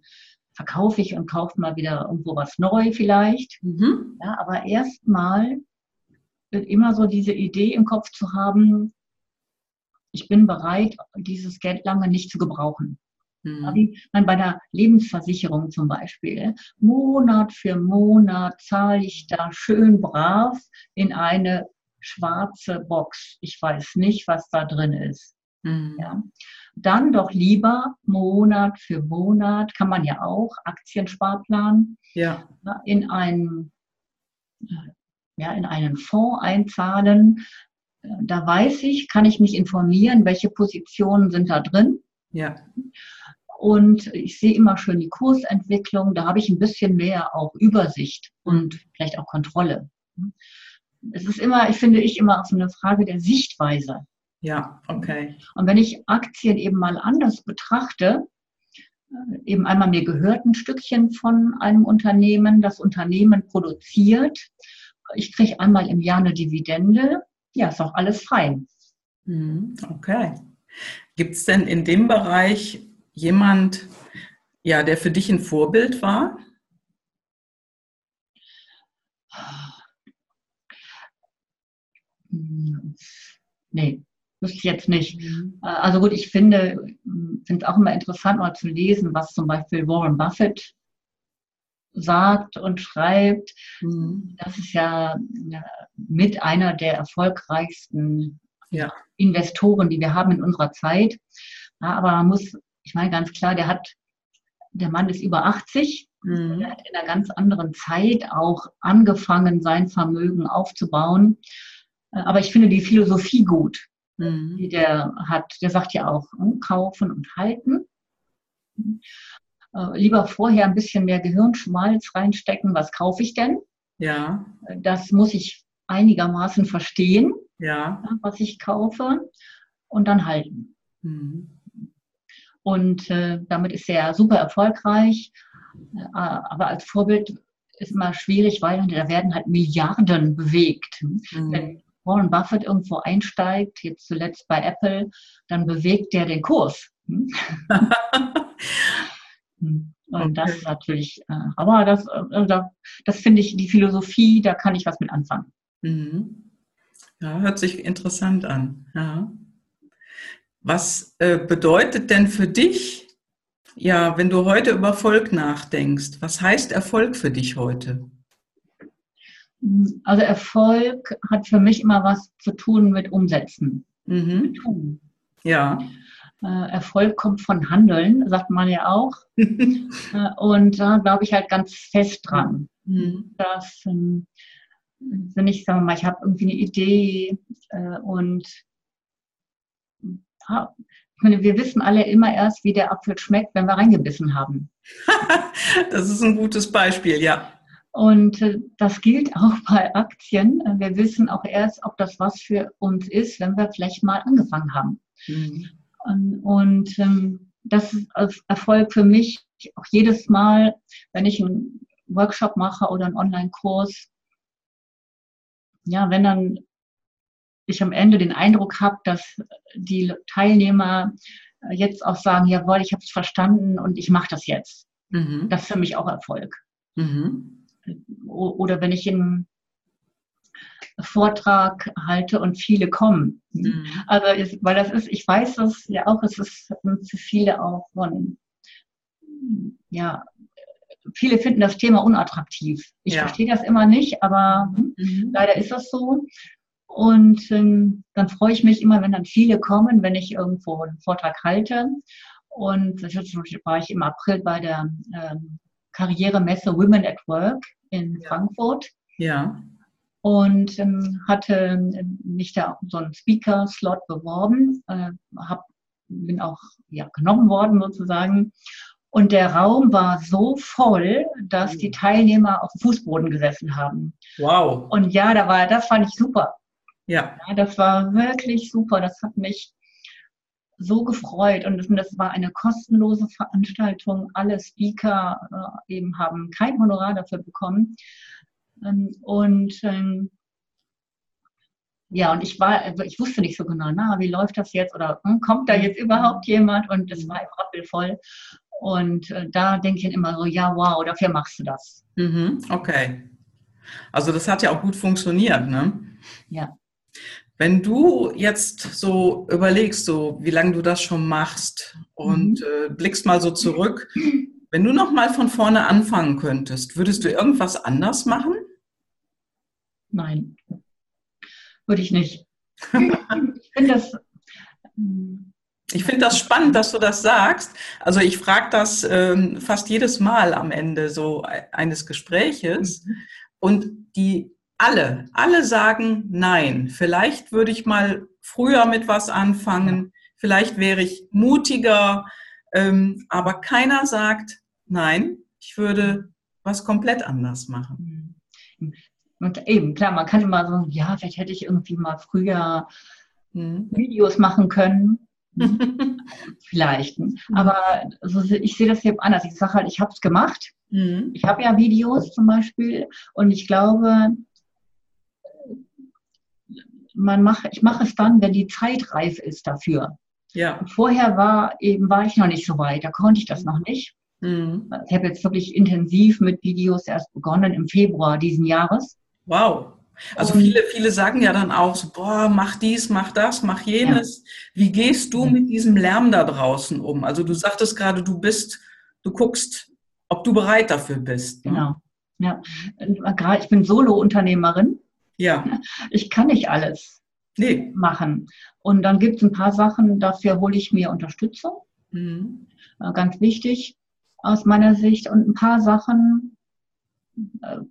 verkaufe ich und kaufe mal wieder irgendwo was neu vielleicht. Mhm. Ja, aber erstmal wird immer so diese Idee im Kopf zu haben, ich bin bereit, dieses Geld lange nicht zu gebrauchen. Mhm. Wie man bei der Lebensversicherung zum Beispiel. Monat für Monat zahle ich da schön brav in eine schwarze Box. Ich weiß nicht, was da drin ist. Mhm. Ja. Dann doch lieber Monat für Monat, kann man ja auch, Aktiensparplan, ja. in einen, ja, in einen Fonds einzahlen. Da weiß ich, kann ich mich informieren, welche Positionen sind da drin. Ja. Und ich sehe immer schön die Kursentwicklung. Da habe ich ein bisschen mehr auch Übersicht und vielleicht auch Kontrolle es ist immer, ich finde ich, immer so eine Frage der Sichtweise. Ja, okay. Und wenn ich Aktien eben mal anders betrachte, eben einmal mir gehört ein Stückchen von einem Unternehmen, das Unternehmen produziert, ich kriege einmal im Jahr eine Dividende, ja, ist auch alles fein. Mhm, okay. Gibt es denn in dem Bereich jemand, ja, der für dich ein Vorbild war? Nee, wüsste ich jetzt nicht. Mhm. Äh, also gut, ich finde finde es auch immer interessant, mal zu lesen, was zum Beispiel Warren Buffett sagt und schreibt. Mhm. Das ist ja mit einer der erfolgreichsten ja. Investoren, die wir haben in unserer Zeit. Ja, aber man muss, ich meine ganz klar, der hat, der Mann ist über 80, mhm. der hat in einer ganz anderen Zeit auch angefangen, sein Vermögen aufzubauen. Äh, aber ich finde die Philosophie gut, mhm. die der hat. Der sagt ja auch, hm, kaufen und halten. Äh, lieber vorher ein bisschen mehr Gehirnschmalz reinstecken. Was kaufe ich denn? Ja. Das muss ich einigermaßen verstehen, ja. was ich kaufe und dann halten. Mhm. Und äh, damit ist er super erfolgreich. Äh, aber als Vorbild ist immer schwierig, weil da werden halt Milliarden bewegt. Mhm. Wenn Warren Buffett irgendwo einsteigt, jetzt zuletzt bei Apple, dann bewegt der den Kurs. <laughs> <laughs> Und okay. das ist natürlich, äh, aber das, äh, das finde ich, die Philosophie, da kann ich was mit anfangen. Mhm. Ja, hört sich interessant an. Ja. Was äh, bedeutet denn für dich, ja, wenn du heute über Erfolg nachdenkst, was heißt Erfolg für dich heute? Also Erfolg hat für mich immer was zu tun mit Umsetzen. Mhm. Tun. Ja. Äh, Erfolg kommt von Handeln, sagt man ja auch. <laughs> Äh, und da glaube ich halt ganz fest dran. Mhm. Dass, ähm, wenn ich sage mal, ich habe irgendwie eine Idee äh, und ich meine, wir wissen alle immer erst, wie der Apfel schmeckt, wenn wir reingebissen haben. <laughs> das ist ein gutes Beispiel, ja. Und das gilt auch bei Aktien. Wir wissen auch erst, ob das was für uns ist, wenn wir vielleicht mal angefangen haben. Mhm. Und ähm, das ist Erfolg für mich auch jedes Mal, wenn ich einen Workshop mache oder einen Online-Kurs. Ja, wenn dann ich am Ende den Eindruck habe, dass die Teilnehmer jetzt auch sagen, jawohl, ich habe es verstanden und ich mache das jetzt. Mhm. Das ist für mich auch Erfolg. Mhm. Oder wenn ich in Vortrag halte und viele kommen. Mhm. Also, ist, weil das ist, ich weiß das ja auch, es ist für viele auch von, ja, viele finden das Thema unattraktiv. Ich ja. verstehe das immer nicht, aber mhm. leider ist das so. Und ähm, dann freue ich mich immer, wenn dann viele kommen, wenn ich irgendwo einen Vortrag halte. Und das war ich im April bei der ähm, Karrieremesse Women at Work in ja. Frankfurt. Ja und ähm, hatte ähm, mich da so einen Speaker-Slot beworben, äh, hab, bin auch ja, genommen worden sozusagen. Und der Raum war so voll, dass die Teilnehmer auf dem Fußboden gesessen haben. Wow. Und ja, da war, das fand ich super. Ja. ja das war wirklich super. Das hat mich so gefreut. Und das, das war eine kostenlose Veranstaltung. Alle Speaker äh, eben haben kein Honorar dafür bekommen. Ähm, und ähm, ja, und ich war, ich wusste nicht so genau, na, wie läuft das jetzt oder hm, kommt da jetzt überhaupt jemand? Und es war rappelvoll. Und äh, da denke ich immer so, ja, wow, dafür machst du das. Mhm, okay. Also das hat ja auch gut funktioniert, ne? Ja. Wenn du jetzt so überlegst, so wie lange du das schon machst und mhm. äh, blickst mal so zurück, <laughs> wenn du noch mal von vorne anfangen könntest, würdest du irgendwas anders machen? Nein, würde ich nicht. ich finde das. Ich finde das spannend, dass du das sagst. Also ich frage das ähm, fast jedes Mal am Ende so eines Gespräches. Mhm. Und die alle, alle sagen nein. Vielleicht würde ich mal früher mit was anfangen. Vielleicht wäre ich mutiger. Ähm, aber keiner sagt nein, ich würde was komplett anders machen. Mhm. Und eben, klar, man kann immer so, ja, vielleicht hätte ich irgendwie mal früher hm. Videos machen können. <laughs> vielleicht. Mhm. Aber so, ich sehe das hier anders. Ich sage halt, ich habe es gemacht. Mhm. Ich habe ja Videos zum Beispiel und ich glaube, man macht, ich mache es dann, wenn die Zeit reif ist dafür. Ja. vorher war eben war ich noch nicht so weit, da konnte ich das noch nicht. Mhm. Ich habe jetzt wirklich intensiv mit Videos erst begonnen im Februar diesen Jahres. Wow. Also und, viele, viele sagen ja dann auch so, boah, mach dies, mach das, mach jenes. Ja. Wie gehst du mit diesem Lärm da draußen um? Also du sagtest gerade, du bist, du guckst, ob du bereit dafür bist. Ne? Genau. Ja, ich bin Solo-Unternehmerin. Ja. <laughs> Ich kann nicht alles. nee. machen. Und dann gibt es ein paar Sachen, dafür hole ich mir Unterstützung. Mhm. Äh, ganz wichtig aus meiner Sicht. Und ein paar Sachen äh,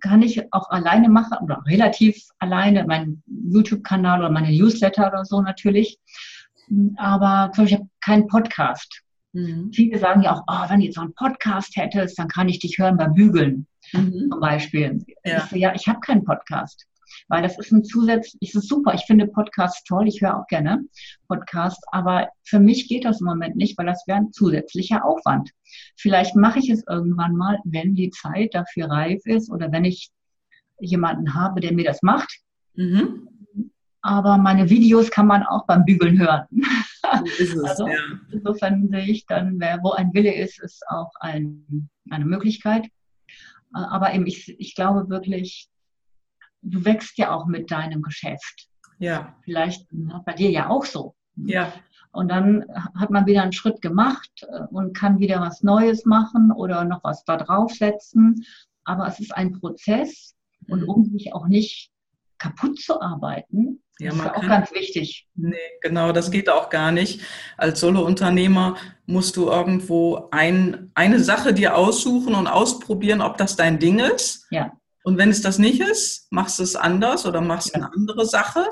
kann ich auch alleine machen oder relativ alleine, mein YouTube-Kanal oder meine Newsletter oder so natürlich. Aber zum Beispiel, ich habe keinen Podcast. Mhm. Viele sagen ja auch, oh, wenn du jetzt so einen Podcast hättest, dann kann ich dich hören beim Bügeln mhm. zum Beispiel. Ja, ich, so, ja, ich habe keinen Podcast. Weil das ist ein Zusatz, ich ist super. Ich finde Podcasts toll, ich höre auch gerne Podcasts, aber für mich geht das im Moment nicht, weil das wäre ein zusätzlicher Aufwand. Vielleicht mache ich es irgendwann mal, wenn die Zeit dafür reif ist oder wenn ich jemanden habe, der mir das macht. Mhm. Aber meine Videos kann man auch beim Bügeln hören. So ist es, <laughs> also, ja. Insofern sehe ich dann, wer, wo ein Wille ist, ist auch ein, eine Möglichkeit. Aber eben, ich, ich glaube wirklich, du wächst ja auch mit deinem Geschäft. Ja. Vielleicht bei dir ja auch so. Ja. Und dann hat man wieder einen Schritt gemacht äh, und kann wieder was Neues machen oder noch was da draufsetzen. Aber es ist ein Prozess und mhm. um sich auch nicht kaputt zu arbeiten, ja, das ist auch ganz wichtig. Nee, genau, das geht auch gar nicht. Als Solo-Unternehmer musst du irgendwo ein, eine Sache dir aussuchen und ausprobieren, ob das dein Ding ist. Ja. Und wenn es das nicht ist, machst du es anders oder machst ja. eine andere Sache.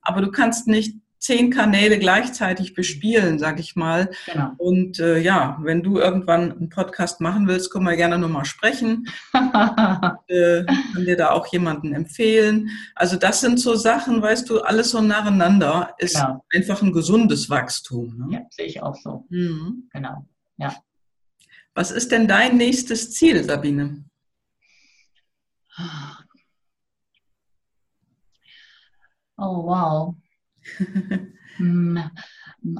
Aber du kannst nicht zehn Kanäle gleichzeitig bespielen, sag ich mal. Genau. Und äh, ja, wenn du irgendwann einen Podcast machen willst, können wir gerne nochmal sprechen. <laughs> äh, kann dir da auch jemanden empfehlen. Also das sind so Sachen, weißt du, alles so nacheinander ist genau. einfach ein gesundes Wachstum. Ne? Ja, sehe ich auch so. Mhm. Genau. Ja. Was ist denn dein nächstes Ziel, Sabine? Oh, wow. Hm,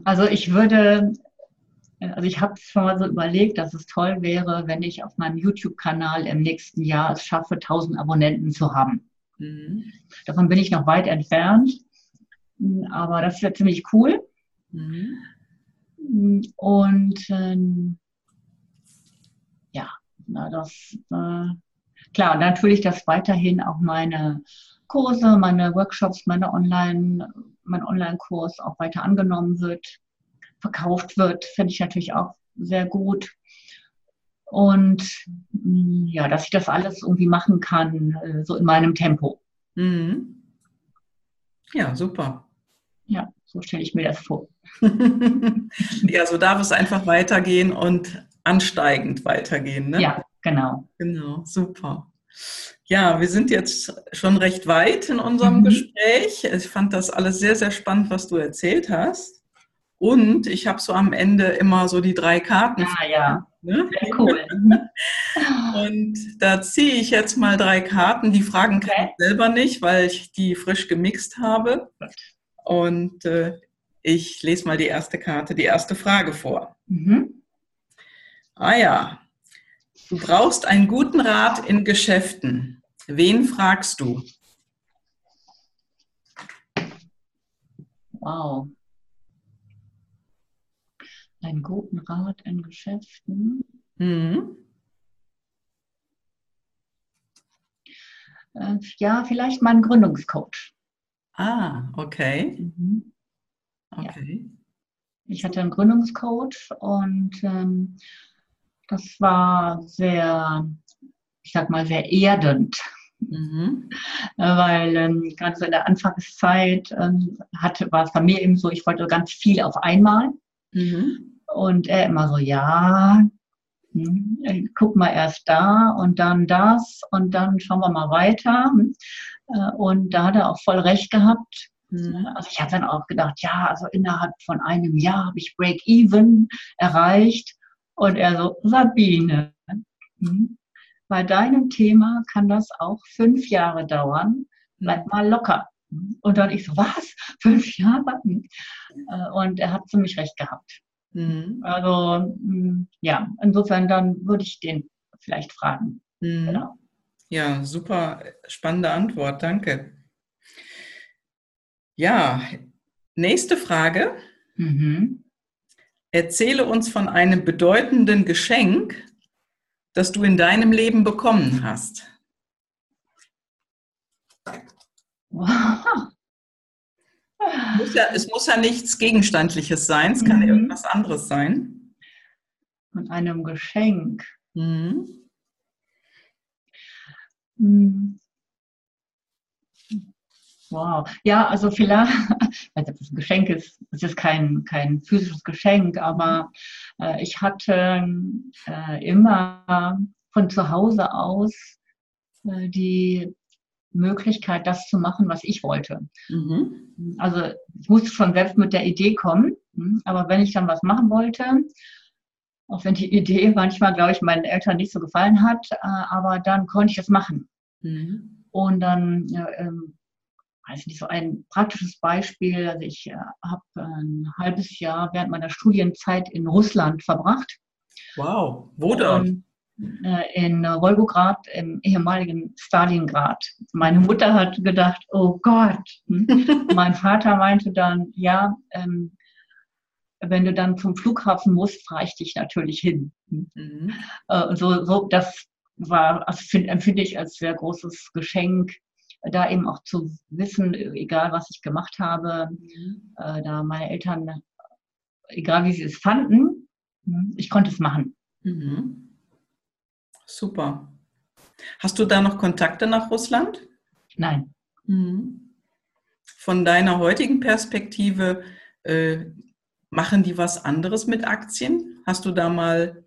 also ich würde, also ich habe schon mal so überlegt, dass es toll wäre, wenn ich auf meinem YouTube-Kanal im nächsten Jahr es schaffe, 1000 Abonnenten zu haben. Mhm. Davon bin ich noch weit entfernt, aber das wäre ziemlich cool. Mhm. Und ähm, ja, na, das äh, klar, natürlich, dass weiterhin auch meine Kurse, meine Workshops, meine Online, mein Online-Kurs auch weiter angenommen wird, verkauft wird, finde ich natürlich auch sehr gut. Und mm, ja, dass ich das alles irgendwie machen kann, äh, so in meinem Tempo. Mhm. Ja, super. Ja, so stelle ich mir das vor. <laughs> ja, so darf es einfach weitergehen und ansteigend weitergehen. Ne? Ja, Genau. Genau, super. Ja, wir sind jetzt schon recht weit in unserem mhm. Gespräch. Ich fand das alles sehr, sehr spannend, was du erzählt hast. Und ich habe so am Ende immer so die drei Karten. Ah, ja. Ne? Sehr cool. <laughs> Und da ziehe ich jetzt mal drei Karten. Die Fragen kann okay. ich selber nicht, weil ich die frisch gemixt habe. Und äh, ich lese mal die erste Karte, die erste Frage vor. Mhm. Ah ja, Du brauchst einen guten Rat in Geschäften. Wen fragst du? Wow. Einen guten Rat in Geschäften. Mhm. Äh, ja, vielleicht meinen Gründungscoach. Ah, okay. Mhm. Okay. Ja. Ich hatte einen Gründungscoach und ähm, das war sehr, ich sag mal, sehr erdend. Mhm. Weil ähm, gerade so in der Anfangszeit ähm, hatte, war es bei mir eben so, ich wollte ganz viel auf einmal. Mhm. Und er immer so, ja, hm, äh, guck mal erst da und dann das und dann schauen wir mal weiter. Äh, und da hat er auch voll recht gehabt. Mhm. Also ich habe dann auch gedacht, ja, also innerhalb von einem Jahr habe ich Break-Even erreicht. Und er so, Sabine, hm, bei deinem Thema kann das auch fünf Jahre dauern. Bleib hm. mal locker. Und dann ich so, was? <laughs> Fünf Jahre? Hm. Äh, und er hat ziemlich recht gehabt. Mhm. Also, ja, insofern dann würde ich den vielleicht fragen. Mhm. Genau. Ja, super spannende Antwort, danke. Ja, nächste Frage. Mhm. Erzähle uns von einem bedeutenden Geschenk, das du in deinem Leben bekommen hast. muss ja, es muss ja nichts Gegenstandliches sein, es kann mhm. irgendwas anderes sein. Von einem Geschenk. Mhm. Wow. Ja, also vielleicht, <laughs> also das Geschenk ist, es ist kein, kein physisches Geschenk, aber äh, ich hatte äh, immer von zu Hause aus äh, die Möglichkeit, das zu machen, was ich wollte. Mhm. Also ich musste schon selbst mit der Idee kommen, hm, aber wenn ich dann was machen wollte, auch wenn die Idee <laughs> manchmal, glaube ich, meinen Eltern nicht so gefallen hat, äh, aber dann konnte ich es machen. Mhm. Und dann ähm, weiß nicht, so ein praktisches Beispiel. Also ich äh, habe ein halbes Jahr während meiner Studienzeit in Russland verbracht. Wow, wo dann? Äh, in Wolgograd, im ehemaligen Stalingrad. Meine Mutter hat gedacht, oh Gott. <laughs> Mein Vater meinte dann, ja, ähm, wenn du dann zum Flughafen musst, fahre ich dich natürlich hin. Hm? Mhm. Äh, so, so, das war, also find, empfinde ich als sehr großes Geschenk, da eben auch zu wissen, egal was ich gemacht habe, äh, da meine Eltern, egal wie sie es fanden, hm, ich konnte es machen. Mhm. Super. Hast du da noch Kontakte nach Russland? Nein. Mhm. Von deiner heutigen Perspektive, äh, machen die was anderes mit Aktien? Hast du da mal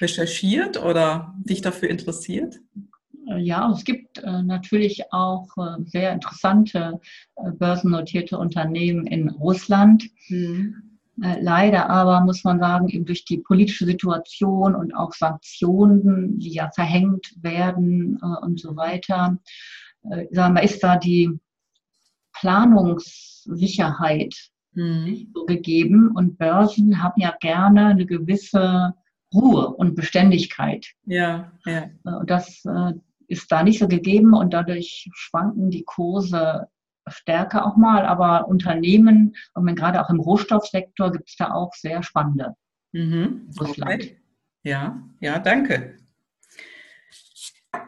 recherchiert oder dich dafür interessiert? Äh, ja, es gibt äh, natürlich auch äh, sehr interessante börsennotierte Unternehmen in Russland. Mhm. Leider aber muss man sagen, eben durch die politische Situation und auch Sanktionen, die ja verhängt werden äh, und so weiter, sagen wir, ist da die Planungssicherheit mhm. so gegeben. Und Börsen haben ja gerne eine gewisse Ruhe und Beständigkeit. Ja, ja. Und das ist da nicht so gegeben und dadurch schwanken die Kurse stärker auch mal. Aber Unternehmen, und gerade auch im Rohstoffsektor, gibt es da auch sehr spannende. Mhm. Okay. Ja, ja, danke.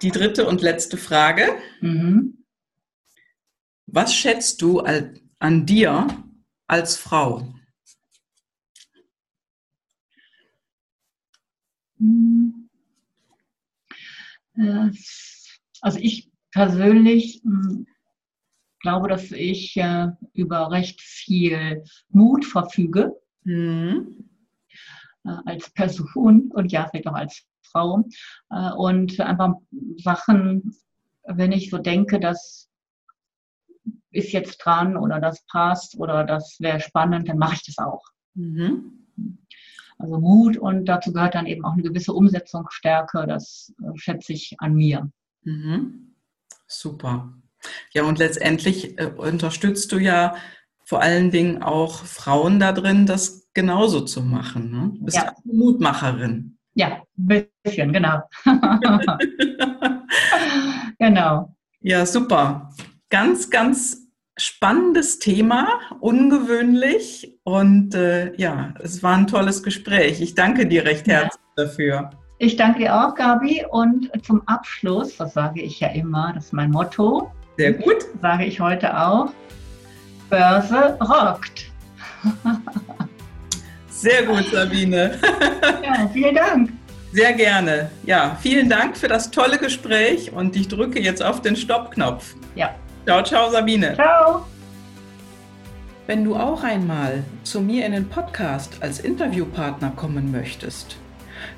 Die dritte und letzte Frage. Mhm. Was schätzt du an dir als Frau? Mhm. Also ich persönlich hm, glaube, dass ich äh, über recht viel Mut verfüge mhm. äh, als Person und ja, vielleicht auch als Frau. Äh, und einfach Sachen, wenn ich so denke, das ist jetzt dran oder das passt oder das wäre spannend, dann mache ich das auch. Mhm. Also Mut und dazu gehört dann eben auch eine gewisse Umsetzungsstärke, das schätze ich an mir. Mhm. Super. Ja, und letztendlich äh, unterstützt du ja vor allen Dingen auch Frauen da drin, das genauso zu machen. Ne? Du bist ja. eine Mutmacherin. Ja, ein bisschen, genau. <laughs> genau. Ja, super. Ganz, ganz spannendes Thema, ungewöhnlich und äh, ja, es war ein tolles Gespräch. Ich danke dir recht herzlich ja. dafür. Ich danke dir auch, Gabi. Und zum Abschluss, das sage ich ja immer, das ist mein Motto. Sehr gut. Sage ich heute auch. Börse rockt. Sehr gut, Sabine. <laughs> Ja, vielen Dank. Sehr gerne. Ja, vielen Dank für das tolle Gespräch und ich drücke jetzt auf den Stoppknopf. Ja. Ciao, ciao, Sabine. Ciao. Wenn du auch einmal zu mir in den Podcast als Interviewpartner kommen möchtest,